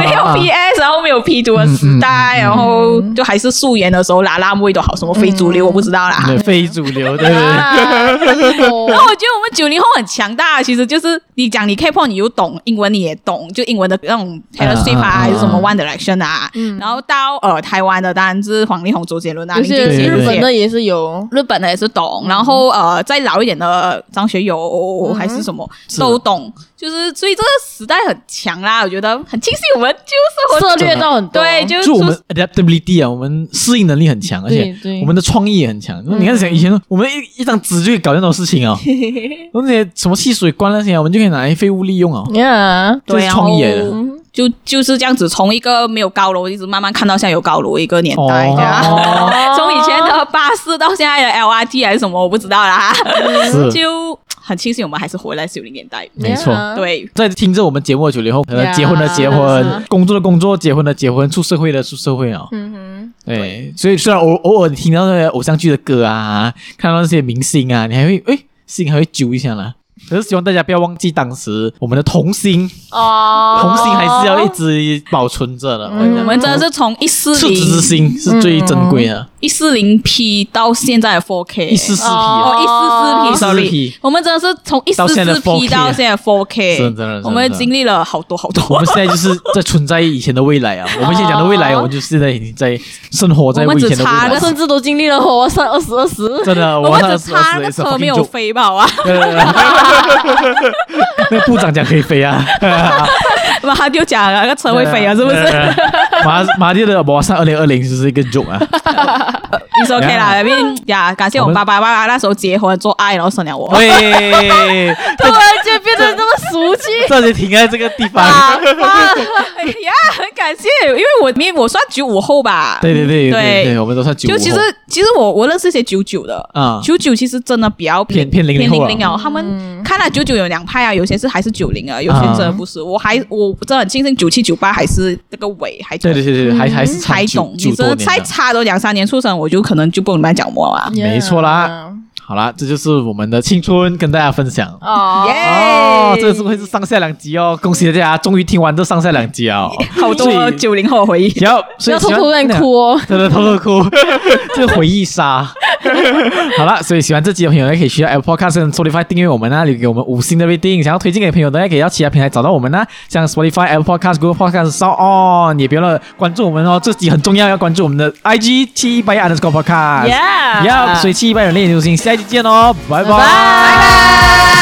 没有 PS，然后没有 P 图的时代，然后就还是素颜的时候，拉拉妹都好，什么非主流我不知道啦。非主流对。然后我觉得我们九零后很强大，其实就是你讲你 K-pop，你又懂英文，你也懂，就英文的那种 Taylor Swift 啊还是什么 One Direction 啊。然后到呃台湾的当然是黄力宏、周杰伦啊，就是日本的也是有，日本的也是懂。然后呃再老一点的张学友还是什么都懂。就是，所以这个时代很强啦，我觉得很庆幸我们就是涉猎到很多，对，就是我们 adaptability 啊，我们适应能力很强，而且我们的创意也很强。你看，像以前我们一一张纸就可以搞那种事情啊，那些什么汽水罐那些，我们就可以拿来废物利用啊，对，创意的，就就是这样子，从一个没有高楼，一直慢慢看到现在有高楼一个年代，从以前的巴士到现在的 LRT 还是什么，我不知道啦，就。很庆幸我们还是活在九零年代，没错。对，在听着我们节目的九零后，可能，结婚的结婚，工作的工作，结婚的结婚，出社会的出社会啊。嗯哼，对。所以虽然偶偶尔听到那些偶像剧的歌啊，看到那些明星啊，你还会哎，心还会揪一下啦。可是希望大家不要忘记当时我们的童心哦，童心还是要一直保存着的。我们真的是从一四零，赤子之心是最珍贵的。一四零 P 到现在的 4K，一四四 P 哦，一四四 P，四 P 我们真的是从一四四 P 到现在 4K，真的，我们经历了好多好多。我们现在就是在存在以前的未来啊！我们现在讲的未来，我们就现在已经在生活在以前的未来。我甚至都经历了活上二十二十，真的，我们只差那车没有飞吧？啊！那部长讲可以飞啊，马丢讲那个车会飞啊，是不是？马马丢的马上二零二零就是一个 joke 啊。你说 OK 啦，那边呀，感谢我爸爸爸爸那时候结婚做爱，然后生了我。对，突然间变得这么俗气。这里停在这个地方。呀，很感谢，因为我因为我算九五后吧。对对对对，我们都算九五后。就其实其实我我认识一些九九的啊，九九其实真的比较偏偏零零零哦。他们看来九九有两派啊，有些是还是九零啊，有些真的不是。我还我真的很庆幸九七九八还是那个尾还对对对对，还还是才懂。你真的再差都两三年出生，我就可能就不能讲么了。没错啦。好啦，这就是我们的青春，跟大家分享。哦，哦，这是会是上下两集哦，恭喜大家终于听完这上下两集哦，好多九零后回忆，要要偷偷在哭哦，真的偷偷哭，这个回忆杀。好了，所以喜欢这集的朋友呢，可以去到 Apple Podcast 跟 Spotify 订阅我们那里给我们五星的 rating。想要推荐给朋友的，可以到其他平台找到我们呢，像 Spotify、Apple Podcast、Google Podcast、SoundOn，也别忘了关注我们哦，这集很重要，要关注我们的 IG 七一八一 underscore podcast。Yeah，要随七一八有练流行，下期见哦，拜拜。